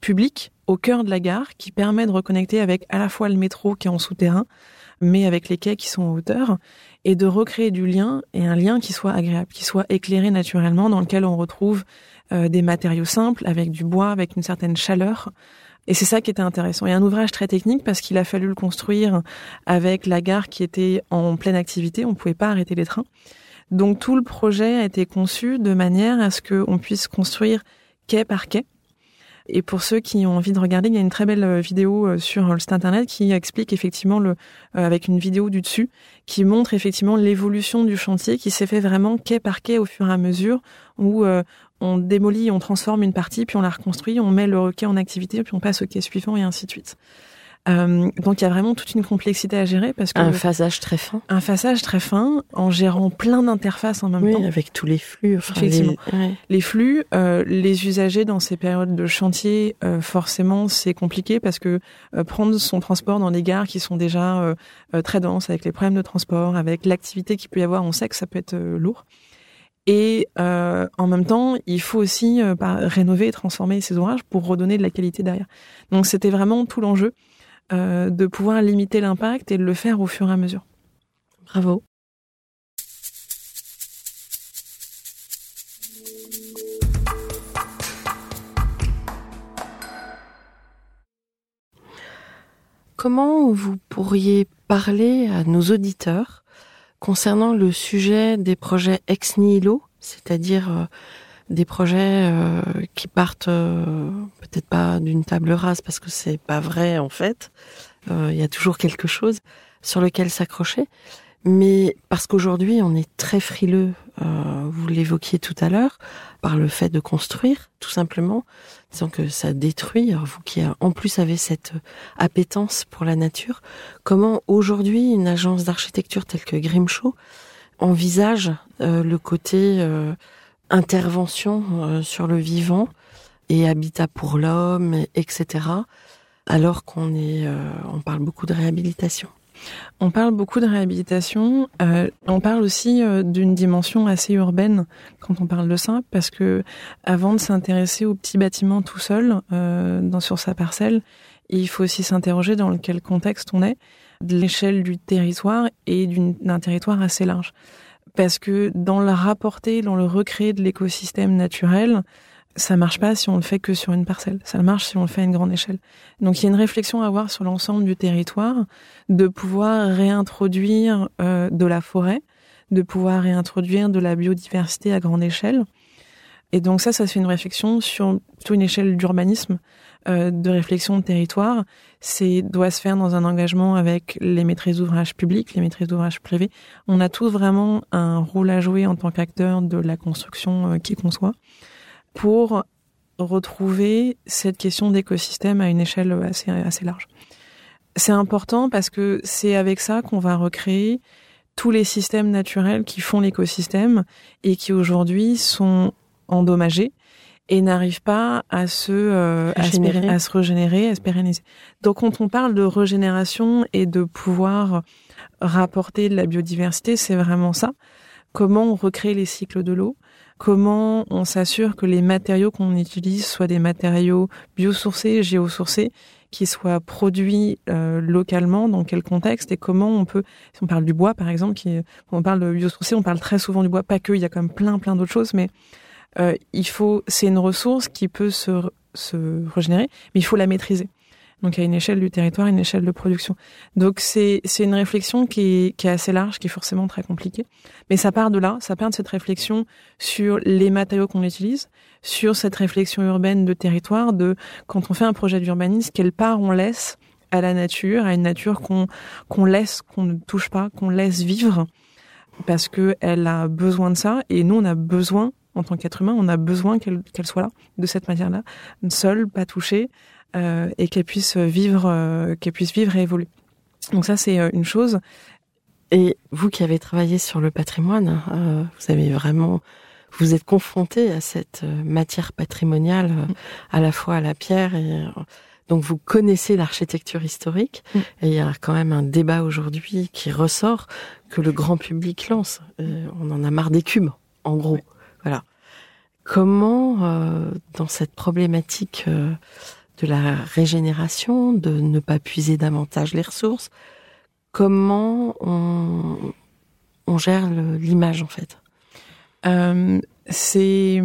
public au cœur de la gare qui permet de reconnecter avec à la fois le métro qui est en souterrain, mais avec les quais qui sont en hauteur, et de recréer du lien, et un lien qui soit agréable, qui soit éclairé naturellement, dans lequel on retrouve euh, des matériaux simples, avec du bois, avec une certaine chaleur. Et c'est ça qui était intéressant. Et un ouvrage très technique parce qu'il a fallu le construire avec la gare qui était en pleine activité. On ne pouvait pas arrêter les trains. Donc tout le projet a été conçu de manière à ce qu'on puisse construire quai par quai. Et pour ceux qui ont envie de regarder, il y a une très belle euh, vidéo euh, sur le site internet qui explique effectivement le, euh, avec une vidéo du dessus, qui montre effectivement l'évolution du chantier qui s'est fait vraiment quai par quai au fur et à mesure, où euh, on démolit, on transforme une partie, puis on la reconstruit, on met le quai en activité, puis on passe au quai suivant et ainsi de suite. Euh, donc il y a vraiment toute une complexité à gérer parce que Un phasage très fin. un phasage très fin en gérant plein d'interfaces en même Oui, temps. avec tous les flux. Enfin, Effectivement. les- ouais. Les flux, euh, les usagers dans ces périodes de chantier, euh, forcément, c'est compliqué parce que euh, prendre son transport dans des gares qui sont déjà euh, très denses, avec les problèmes de transport, avec l'activité qu'il peut y avoir, on sait que ça peut être lourd. Et euh, en même temps, il faut aussi euh, rénover et transformer ces ouvrages pour redonner de la qualité derrière. Donc c'était vraiment tout l'enjeu euh, de pouvoir limiter l'impact et de le faire au fur et à mesure. Bravo. Comment vous pourriez parler à nos auditeurs concernant le sujet des projets ex nihilo, c'est-à-dire euh, des projets euh, qui partent euh, peut-être pas d'une table rase parce que c'est pas vrai en fait. Euh, Il y a toujours quelque chose sur lequel s'accrocher, mais parce qu'aujourd'hui on est très frileux, euh, vous l'évoquiez tout à l'heure, par le fait de construire, tout simplement, disant que ça détruit. Alors vous qui en plus avez cette appétence pour la nature, comment aujourd'hui une agence d'architecture telle que Grimshaw envisage euh, le côté intervention euh, sur le vivant et habitat pour l'homme, et- etc. Alors qu'on est, euh, on parle beaucoup de réhabilitation. On parle beaucoup de réhabilitation. euh, on parle aussi euh, d'une dimension assez urbaine quand on parle de ça, parce que avant de s'intéresser au petit bâtiment tout seul euh, dans, sur sa parcelle, il faut aussi s'interroger dans quel contexte on est, de l'échelle du territoire et d'un territoire assez large. Parce que dans le rapporter, dans le recréer de l'écosystème naturel, ça marche pas si on le fait que sur une parcelle. Ça marche si on le fait à une grande échelle. Donc il y a une réflexion à avoir sur l'ensemble du territoire de pouvoir réintroduire euh, de la forêt, de pouvoir réintroduire de la biodiversité à grande échelle, Et donc ça, ça se fait une réflexion sur plutôt une échelle d'urbanisme, de réflexion de territoire. C'est doit se faire dans un engagement avec les maîtrises d'ouvrage publics, les maîtrises d'ouvrage privés. On a tous vraiment un rôle à jouer en tant qu'acteur de la construction euh, qui conçoit pour retrouver cette question d'écosystème à une échelle assez, assez large. C'est important parce que c'est avec ça qu'on va recréer tous les systèmes naturels qui font l'écosystème et qui aujourd'hui sont endommagés et n'arrivent pas à se, euh, à, se à se régénérer, à se pérenniser. Donc quand on parle de régénération et de pouvoir rapporter de la biodiversité, c'est vraiment ça. Comment on recrée les cycles de l'eau? Comment on s'assure que les matériaux qu'on utilise soient des matériaux biosourcés, géosourcés, qui soient produits euh, localement, dans quel contexte et comment on peut, si on parle du bois par exemple, qui, on parle de biosourcé, on parle très souvent du bois, pas que, il y a quand même plein plein d'autres choses, mais euh, il faut, c'est une ressource qui peut se, se régénérer, mais il faut la maîtriser. Donc à une échelle du territoire, une échelle de production. Donc c'est une réflexion qui est, qui est assez large, qui est forcément très compliquée. Mais ça part de là, ça part de cette réflexion sur les matériaux qu'on utilise, sur cette réflexion urbaine de territoire, de quand on fait un projet d'urbanisme, quelle part on laisse à la nature, à une nature qu'on qu'on laisse, qu'on ne touche pas, qu'on laisse vivre, parce que elle a besoin de ça, et nous on a besoin en tant qu'être humain, on a besoin qu'elle qu'elle soit là, de cette manière-là, seule, pas touchée, euh, et qu'elle puisse vivre, euh, qu'elle puisse vivre et évoluer. Donc ça, c'est euh, une chose. Et vous qui avez travaillé sur le patrimoine, vous avez vraiment, vous êtes confronté à cette matière patrimoniale, mm. à la fois à la pierre et donc vous connaissez l'architecture historique mm. et il y a quand même un débat aujourd'hui qui ressort que le grand public lance. on en a marre des cubes, en gros. Comment, dans cette problématique de la régénération, de ne pas puiser davantage les ressources. Comment on, on gère l'image en fait? Euh, c'est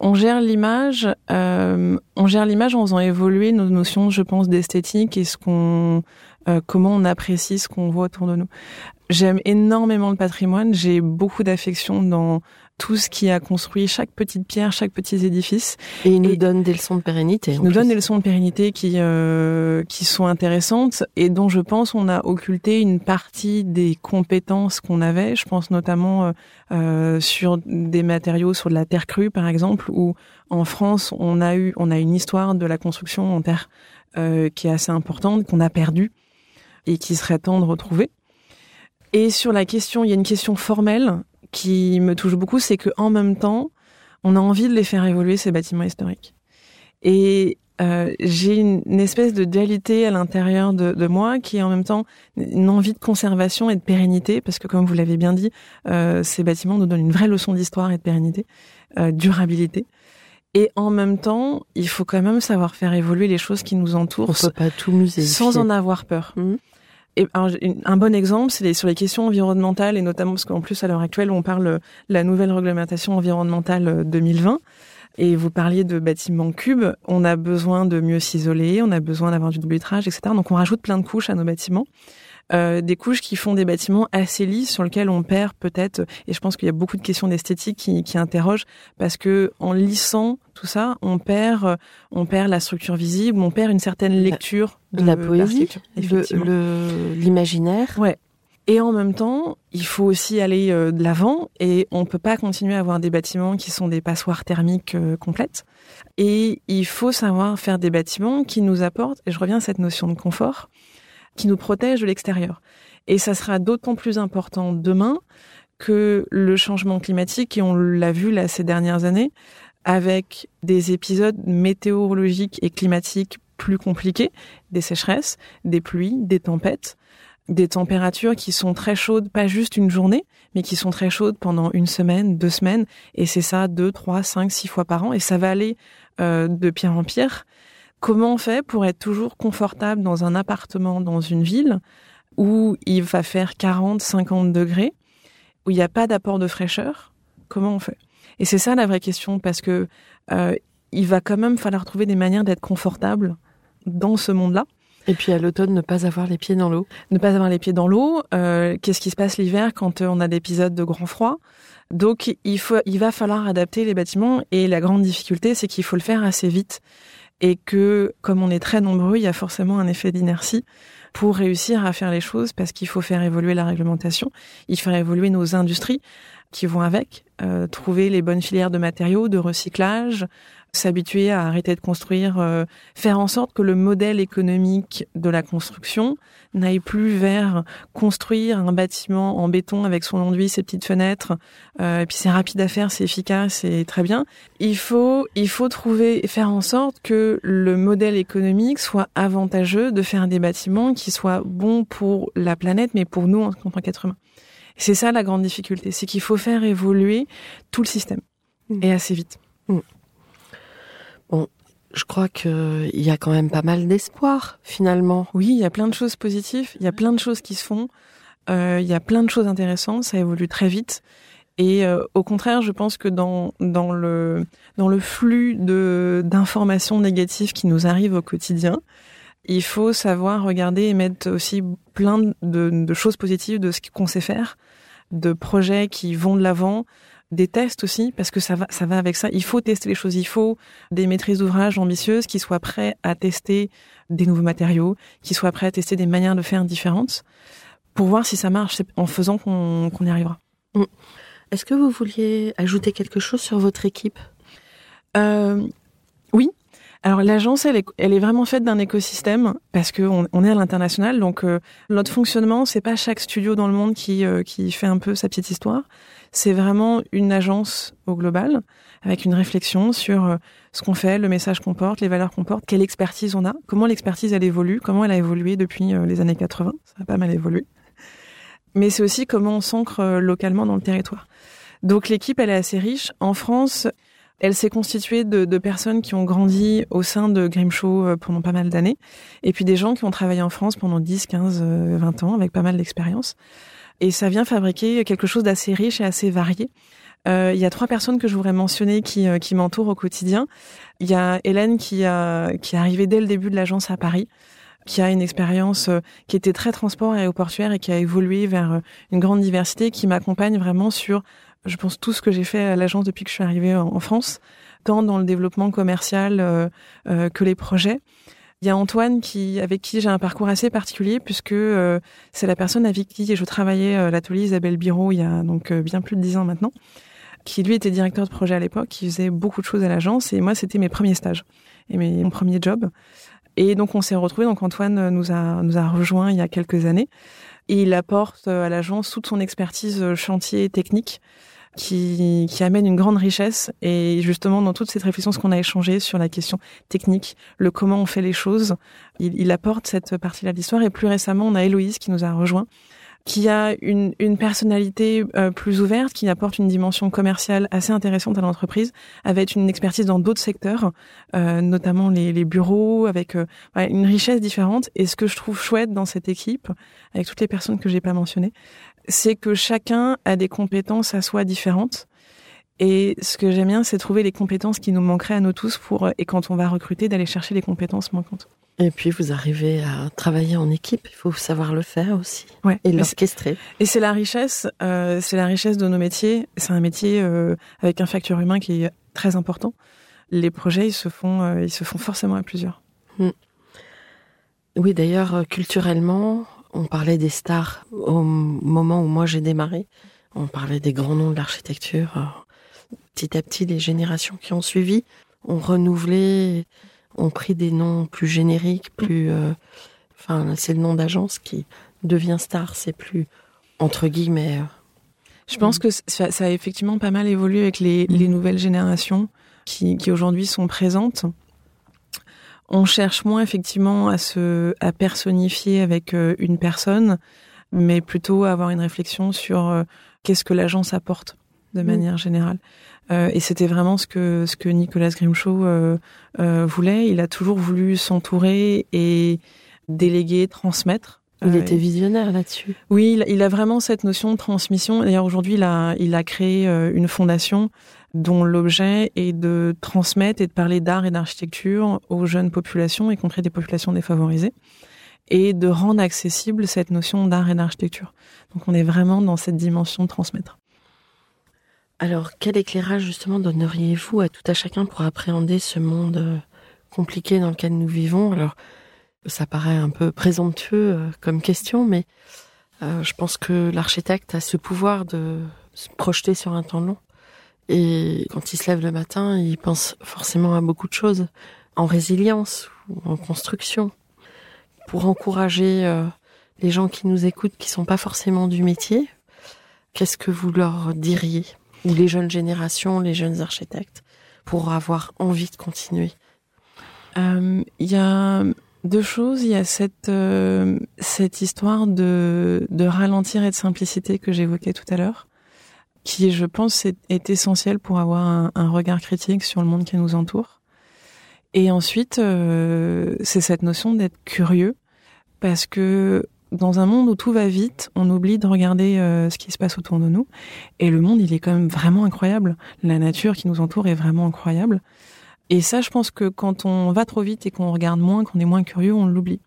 on gère l'image euh, on gère l'image en faisant évoluer nos notions je pense d'esthétique et ce qu'on euh, comment on apprécie ce qu'on voit autour de nous j'aime énormément le patrimoine j'ai beaucoup d'affection dans tout ce qui a construit chaque petite pierre, chaque petit édifice. Et il nous donne des leçons de pérennité. Il nous donne des leçons de pérennité qui euh, qui sont intéressantes et dont je pense on a occulté une partie des compétences qu'on avait. Je pense notamment euh, euh, sur des matériaux, sur de la terre crue par exemple, où en France on a eu on a une histoire de la construction en terre euh, qui est assez importante qu'on a perdue et qui serait temps de retrouver. Et sur la question, il y a une question formelle qui me touche beaucoup, c'est que en même temps, on a envie de les faire évoluer ces bâtiments historiques. Et euh, j'ai une, espèce de dualité à l'intérieur de, de, moi qui est en même temps une envie de conservation et de pérennité, parce que comme vous l'avez bien dit, euh, ces bâtiments nous donnent une vraie leçon d'histoire et de pérennité, euh, durabilité. Et en même temps, il faut quand même savoir faire évoluer les choses qui nous entourent. On peut pas tout muséifier. Sans en avoir peur. Mmh. Un, bon exemple, c'est sur les questions environnementales et notamment parce qu'en plus à l'heure actuelle on parle de la nouvelle réglementation environnementale 2020 euh, et vous parliez de bâtiments cubes, on a besoin de mieux s'isoler, on a besoin d'avoir du double vitrage, etc. Donc on rajoute plein de couches à nos bâtiments. Euh, des couches qui font des bâtiments assez lisses sur lesquels on perd peut-être, et je pense qu'il y a beaucoup de questions d'esthétique qui, qui interrogent, parce que en lissant tout ça, on perd, on perd la structure visible, on perd une certaine lecture de la poésie, l'imaginaire. Ouais. Et en même temps, il faut aussi aller euh, de l'avant et on peut pas continuer à avoir des bâtiments qui sont des passoires thermiques euh, complètes. Et il faut savoir faire des bâtiments qui nous apportent, et je reviens à cette notion de confort, qui nous protège de l'extérieur. Et ça sera d'autant plus important demain que le changement climatique, et on l'a vu là ces dernières années, avec des épisodes météorologiques et climatiques plus compliqués, des sécheresses, des pluies, des tempêtes, des températures qui sont très chaudes, pas juste une journée, mais qui sont très chaudes pendant une semaine, deux semaines, et c'est ça deux, trois, cinq, six fois par an, et ça va aller euh, de pire en pire. Comment on fait pour être toujours confortable dans un appartement dans une ville où il va faire 40, 50 degrés, où il n'y a pas d'apport de fraîcheur? Comment on fait? Et c'est ça la vraie question, parce que euh, il va quand même falloir trouver des manières d'être confortable dans ce monde-là. Et puis à l'automne, ne pas avoir les pieds dans l'eau. Ne pas avoir les pieds dans l'eau. Euh, Qu'est-ce qui se passe l'hiver quand euh, on a des épisodes de grand froid? Donc il, faut, il va falloir adapter les bâtiments et la grande difficulté, c'est qu'il faut le faire assez vite et que comme on est très nombreux, il y a forcément un effet d'inertie pour réussir à faire les choses parce qu'il faut faire évoluer la réglementation, il faut faire évoluer nos industries qui vont avec, euh, trouver les bonnes filières de matériaux, de recyclage, s'habituer à arrêter de construire, euh, faire en sorte que le modèle économique de la construction n'aille plus vers construire un bâtiment en béton avec son enduit, ses petites fenêtres, euh, et puis c'est rapide à faire, c'est efficace, c'est très bien. Il faut, il faut trouver, faire en sorte que le modèle économique soit avantageux de faire des bâtiments qui soient bons pour la planète, mais pour nous en tant qu'êtres humains. C'est ça la grande difficulté, c'est qu'il faut faire évoluer tout le système mmh. et assez vite. Mmh. Je crois qu'il y a quand même pas mal d'espoir, finalement. Oui, il y a plein de choses positives, il y a plein de choses qui se font, euh, il y a plein de choses intéressantes, ça évolue très vite. Et euh, au contraire, je pense que dans, dans, le, dans le flux d'informations négatives qui nous arrivent au quotidien, il faut savoir regarder et mettre aussi plein de choses positives de ce qu'on sait faire, de projets qui vont de l'avant, des tests aussi, parce que ça va, ça va avec ça. Il faut tester les choses. Il faut des maîtrises d'ouvrage ambitieuses qui soient prêts à tester des nouveaux matériaux, qui soient prêts à tester des manières de faire différentes pour voir si ça marche en faisant qu'on y arrivera. Mm. Est-ce que vous vouliez ajouter quelque chose sur votre équipe? Euh, Oui. Alors l'agence, elle est, elle est vraiment faite d'un écosystème parce que on, est à l'international, donc euh, notre fonctionnement, c'est pas chaque studio dans le monde qui euh, qui fait un peu sa petite histoire. C'est vraiment une agence au global, avec une réflexion sur euh, ce qu'on fait, le message qu'on porte, les valeurs qu'on porte, quelle expertise on a, comment l'expertise elle évolue, comment elle a évolué depuis euh, les années 80, ça a pas mal évolué. Mais c'est aussi comment on s'ancre euh, localement dans le territoire. Donc l'équipe, elle est assez riche. En France, elle s'est constituée de, de, personnes qui ont grandi au sein de Grimshaw pendant pas mal d'années, et puis des gens qui ont travaillé en France pendant 10, 15, 20 ans, avec pas mal d'expérience et ça vient fabriquer quelque chose d'assez riche et assez varié. Euh, il y a trois personnes que je voudrais mentionner qui, euh, qui m'entourent au quotidien. Il y a Hélène qui, a, qui est arrivée dès le début de l'agence à Paris, qui a une expérience euh, qui était très transport et aéroportuaire et qui a évolué vers une grande diversité, qui m'accompagne vraiment sur, je pense, tout ce que j'ai fait à l'agence depuis que je suis arrivée en, France, tant dans le développement commercial que les projets. Il y a Antoine qui, avec qui j'ai un parcours assez particulier puisque euh, c'est la personne avec qui je travaillais à euh, l'atelier Isabelle Biro il y a donc euh, bien plus de dix ans maintenant, qui lui était directeur de projet à l'époque, qui faisait beaucoup de choses à l'agence et moi c'était mes premiers stages et mes, mon premier job. Et donc on s'est retrouvés. Donc Antoine nous a nous a rejoint il y a quelques années et il apporte à l'agence toute son expertise chantier technique qui, qui amène une grande richesse. Et justement, dans toute cette réflexion, ce qu'on a échangé sur la question technique, le comment on fait les choses, il, il apporte cette partie-là de l'histoire. Et plus récemment, on a Héloïse qui nous a rejoint qui a une, une personnalité euh, plus ouverte, qui apporte une dimension commerciale assez intéressante à l'entreprise, avec une expertise dans d'autres secteurs, euh, notamment les, les, bureaux, avec euh, une richesse différente. Et ce que je trouve chouette dans cette équipe, avec toutes les personnes que j'ai pas mentionnées, c'est que chacun a des compétences à soi différentes. Et ce que j'aime bien, c'est trouver les compétences qui nous manqueraient à nous tous pour, et quand on va recruter, d'aller chercher les compétences manquantes. Et puis vous arrivez à travailler en équipe, il faut savoir le faire aussi ouais. et l'orchestrer. Et c'est la richesse, euh, c'est la richesse de nos métiers. C'est un métier euh, avec un facteur humain qui est très important. Les projets, ils se font, euh, ils se font forcément à plusieurs. Hmm. Oui, d'ailleurs, culturellement, on parlait des stars au moment où moi j'ai démarré. On parlait des grands noms de l'architecture. Petit à petit, les générations qui ont suivi ont renouvelé, ont pris des noms plus génériques, plus. Euh, enfin, c'est le nom d'agence qui devient star. C'est plus entre guillemets. Euh, Je pense que ça, a effectivement pas mal évolué avec les, les nouvelles générations qui, qui aujourd'hui sont présentes on cherche moins effectivement à se à personnifier avec euh, une personne, mais plutôt à avoir une réflexion sur euh, qu'est-ce que l'agence apporte de mm. manière générale. Euh, et c'était vraiment ce que ce que Nicolas Grimshaw voulait. Il a toujours voulu s'entourer et déléguer, transmettre. Il était visionnaire là-dessus. Oui, il, a vraiment cette notion de transmission. D'ailleurs, aujourd'hui, il a, il a créé une fondation dont l'objet est de transmettre et de parler d'art et d'architecture aux jeunes populations, y compris des populations défavorisées. et de rendre accessible cette notion d'art et d'architecture. Donc on est vraiment dans cette dimension de transmettre. Alors, quel éclairage justement donneriez-vous à tout à chacun pour appréhender ce monde euh, compliqué dans lequel nous vivons? Alors, ça paraît un peu présomptueux euh, comme question, mais euh, je pense que l'architecte a ce pouvoir de se projeter sur un temps long. Et quand il se lève le matin, il pense forcément à beaucoup de choses, en résilience ou en construction, pour encourager les gens qui nous écoutent, qui sont pas forcément du métier. Qu'est-ce que vous leur diriez? Ou les jeunes générations, les jeunes architectes, pour avoir envie de continuer? Il y a deux choses. Il y a cette euh, cette histoire de de ralentir et de simplicité que j'évoquais tout à l'heure, qui je pense est, essentielle pour avoir un, regard critique sur le monde qui nous entoure. Et ensuite, euh, c'est cette notion d'être curieux, parce que dans un monde où tout va vite, on oublie de regarder euh, ce qui se passe autour de nous. Et le monde, il est quand même vraiment incroyable. La nature qui nous entoure est vraiment incroyable. Et ça, je pense que quand on va trop vite et qu'on regarde moins, qu'on est moins curieux, on l'oublie.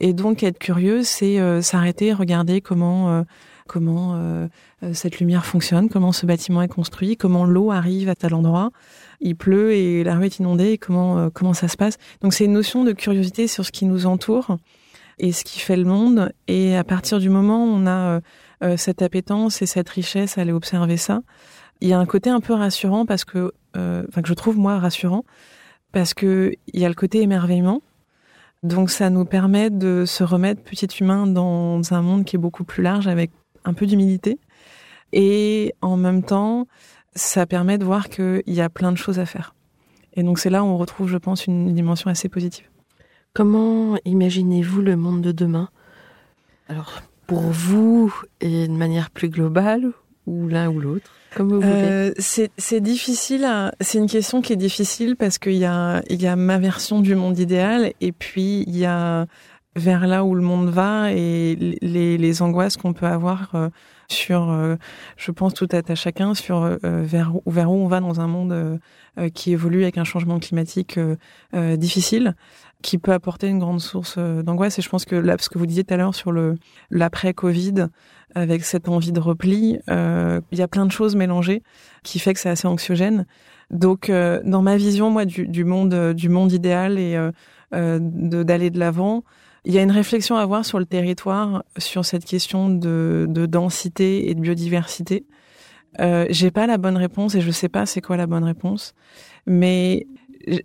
Et donc, être curieux, c'est euh, s'arrêter, regarder comment euh, comment cette lumière fonctionne, comment ce bâtiment est construit, comment l'eau arrive à tel endroit. Il pleut et la rue est inondée. comment comment ça se passe Donc, c'est une notion de curiosité sur ce qui nous entoure et ce qui fait le monde. Et à partir du moment où on a euh, euh, cette appétence et cette richesse à aller observer ça, il y a un côté un peu rassurant parce que, euh, enfin que je trouve moi rassurant, parce que il y a le côté émerveillement. Donc ça nous permet de se remettre petit humain dans un monde qui est beaucoup plus large avec un peu d'humilité. Et en même temps, ça permet de voir qu'il y a plein de choses à faire. Et donc c'est là où on retrouve, je pense, une dimension assez positive. Comment imaginez-vous le monde de demain? Alors, pour vous, et de manière plus globale, ou l'un ou l'autre comme vous voulez. Euh, c'est difficile. C'est une question qui est difficile parce qu'il y a il y a ma version du monde idéal et puis il y a vers là où le monde va et les, les angoisses qu'on peut avoir euh, sur, euh, je pense tout à, chacun, sur vers, vers où on va dans un monde qui évolue avec un changement climatique difficile qui peut apporter une grande source euh, d'angoisse. Et je pense que là, ce que vous disiez tout à l'heure sur le l'après Covid, avec cette envie de repli, euh, il y a plein de choses mélangées qui fait que c'est assez anxiogène. Donc, euh, dans ma vision, moi, du, du monde, du monde idéal et d'aller de l'avant, il y a une réflexion à avoir sur le territoire sur cette question de, de densité et de biodiversité. Euh, j'ai pas la bonne réponse et je sais pas c'est quoi la bonne réponse, mais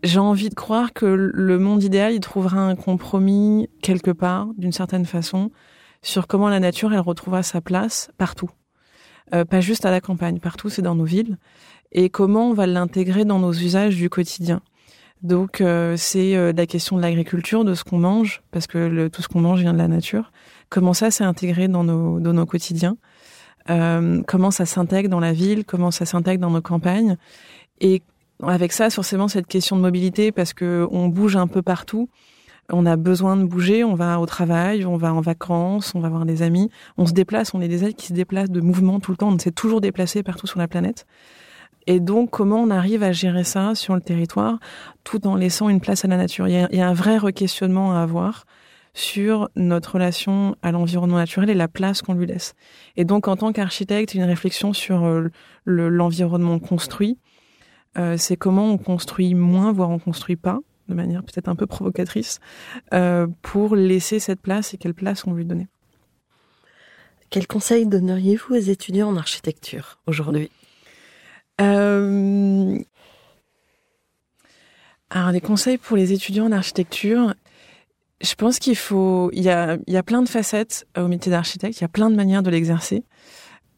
j'ai envie de croire que le monde idéal, il trouvera un compromis quelque part, d'une certaine façon, sur comment la nature, elle retrouvera sa place partout. Euh, pas juste à la campagne, partout, c'est dans nos villes. Et comment on va l'intégrer dans nos usages du quotidien. Donc, euh, c'est euh, la question de l'agriculture, de ce qu'on mange, parce que le, tout ce qu'on mange vient de la nature. Comment ça s'est intégré dans nos, dans nos quotidiens? Euh, Comment ça s'intègre dans la ville? Comment ça s'intègre dans nos campagnes? Et avec ça, forcément, cette question de mobilité, parce que on bouge un peu partout. On a besoin de bouger, on va au travail, on va en vacances, on va voir des amis, on se déplace, on est des êtres qui se déplacent de mouvement tout le temps, on s'est toujours déplacé partout sur la planète. Et donc, comment on arrive à gérer ça sur le territoire tout en laissant une place à la nature? Il y, a, un vrai requestionnement à avoir sur notre relation à l'environnement naturel et la place qu'on lui laisse. Et donc, en tant qu'architecte, une réflexion sur euh, l'environnement construit, euh, c'est comment on construit moins, voire on construit pas, de manière peut-être un peu provocatrice, euh, pour laisser cette place et quelle place on lui donnait. Quel conseil donneriez-vous aux étudiants en architecture aujourd'hui? Euh... Alors, les conseils pour les étudiants en architecture, je pense qu'il faut, il y a, il y a plein de facettes au métier d'architecte, il y a plein de manières de l'exercer.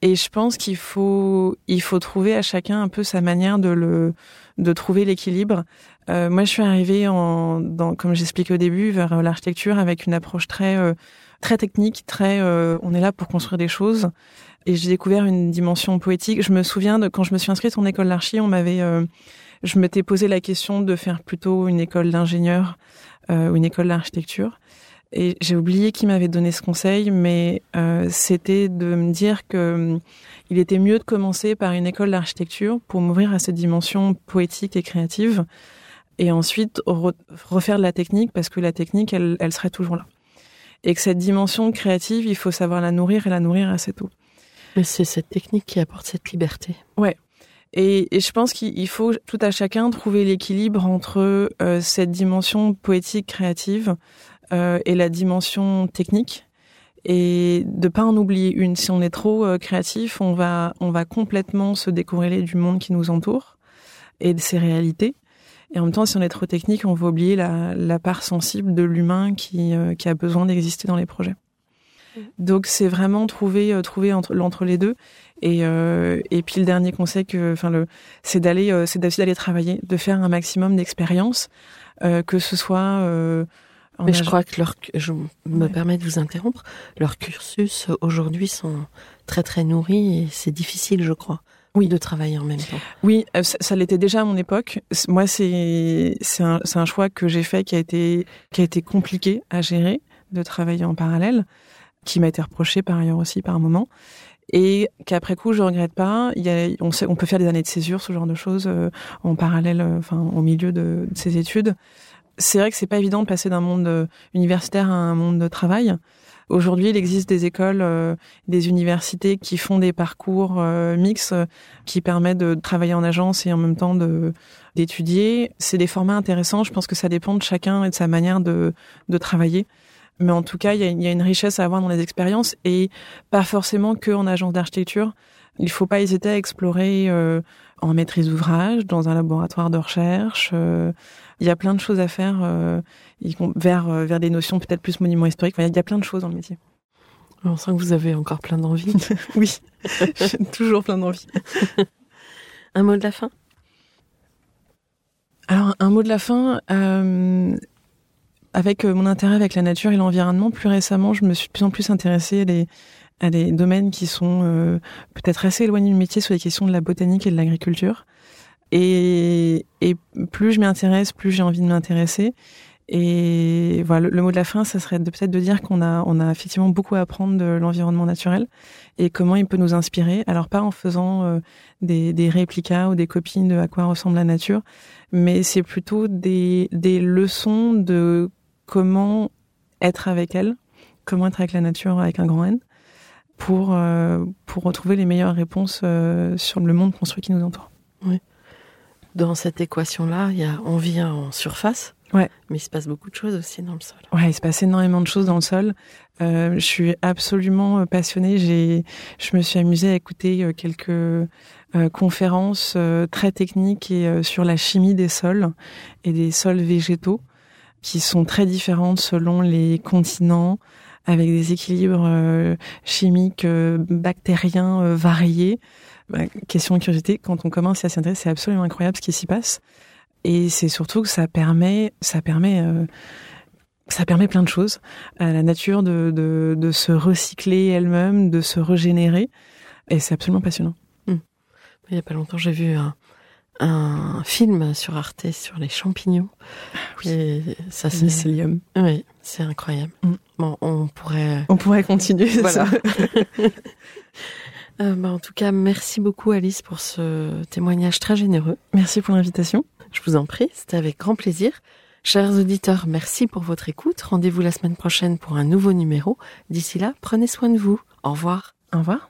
Et je pense qu'il faut, il faut trouver à chacun un peu sa manière de le, de trouver l'équilibre. Euh, moi, je suis arrivée en, comme j'expliquais au début, vers l'architecture avec une approche très, euh, très technique, très, euh, on est là pour construire des choses. Et j'ai découvert une dimension poétique. Je me souviens de quand je me suis inscrite en école d'archi, on m'avait, euh, je m'étais posé la question de faire plutôt une école d'ingénieur ou une école d'architecture. Et j'ai oublié qui m'avait donné ce conseil, mais euh, c'était de me dire que il était mieux de commencer par une école d'architecture pour m'ouvrir à cette dimension poétique et créative, et ensuite refaire de la technique parce que la technique, elle, elle serait toujours là. et que cette dimension créative, il faut savoir la nourrir et la nourrir assez tôt. C'est cette technique qui apporte cette liberté. Ouais. Et, je pense qu'il faut tout à chacun trouver l'équilibre entre euh, cette dimension poétique créative euh, et la dimension technique et de pas en oublier une. Si on est trop euh, créatif, on va on va complètement se décorréler du monde qui nous entoure et de ses réalités. Et en même temps, si on est trop technique, on va oublier la, la part sensible de l'humain qui, qui a besoin d'exister dans les projets. Mmh. Donc c'est vraiment trouver euh, trouver entre l'entre les deux et euh, et puis le dernier conseil que enfin le c'est d'aller euh, c'est d'aller travailler de faire un maximum d'expériences que ce soit mais je crois que leur, je me permets de vous interrompre, leurs cursus aujourd'hui sont très très nourris et c'est difficile, je crois. Oui, de travailler en même temps. Oui, euh, ça, l'était déjà à mon époque. Moi, c'est c'est un, un choix que j'ai fait qui a été qui a été compliqué à gérer de travailler en parallèle, qui m'a été reproché par ailleurs aussi par un moment et qu'après coup je regrette pas. On, peut faire des années de césure, ce genre de choses euh, en parallèle, euh, enfin au milieu de, de ses études c'est vrai que c'est pas évident de passer d'un monde euh, universitaire à un monde de travail. Aujourd'hui, il existe des écoles, des universités qui font des parcours mixtes qui permettent de travailler en agence et en même temps de d'étudier. C'est des formats intéressants. Je pense que ça dépend de chacun et de sa manière de, de travailler. Mais en tout cas, il y a, y a, une richesse à avoir dans les expériences et pas forcément que en agence d'architecture. Il faut pas hésiter à explorer en maîtrise d'ouvrage, dans un laboratoire de recherche. Euh, il y a plein de choses à faire euh, vers, euh, vers des notions peut-être plus monuments historiques. il y a plein de choses dans le métier. On sent que vous avez encore plein d'envie. oui, toujours plein d'envie. un mot de la fin? Alors, un mot de la fin. Avec mon intérêt avec la nature et l'environnement, plus récemment, je me suis de plus en plus intéressée à des, à des domaines qui sont euh, peut-être assez éloignés du métier sur les questions de la botanique et de l'agriculture. Et, et, plus je m'y intéresse, plus j'ai envie de m'intéresser. Et voilà, le, mot de la fin, ça serait peut-être de dire qu'on a, on a effectivement beaucoup à apprendre de l'environnement naturel et comment il peut nous inspirer. Alors pas en faisant euh, des, des réplicas ou des copines de à quoi ressemble la nature, mais c'est plutôt des, des leçons de comment être avec elle, comment être avec la nature avec un grand N, pour, euh, pour retrouver les meilleures réponses euh, sur le monde construit qui nous entoure. Oui. Dans cette équation-là, il y a, on vient en surface, ouais. mais il se passe beaucoup de choses aussi dans le sol. Ouais, il se passe énormément de choses dans le sol. Euh, je suis absolument passionnée. J'ai, je me suis amusée à écouter quelques conférences très techniques et sur la chimie des sols et des sols végétaux qui sont très différentes selon les continents, avec des équilibres euh, chimiques, euh, bactériens euh, variés. Bah, question de curiosité, quand on commence à s'y intéresser, c'est absolument incroyable ce qui s'y passe. Et c'est surtout que ça permet, ça permet, ça permet plein de choses à la nature de, se recycler elle-même, de se régénérer. Et c'est absolument passionnant. Hmm. Il y a pas longtemps, j'ai vu un film sur Arte sur les champignons. Ah oui. Et ça, c'est mycélium. Oui, c'est incroyable. Mm. Bon, on pourrait. On pourrait continuer. Voilà. euh, bah, en tout cas, merci beaucoup Alice pour ce témoignage très généreux. Merci pour l'invitation. Je vous en prie, c'était avec grand plaisir. Chers auditeurs, merci pour votre écoute. Rendez-vous la semaine prochaine pour un nouveau numéro. D'ici là, prenez soin de vous. Au revoir. Au revoir.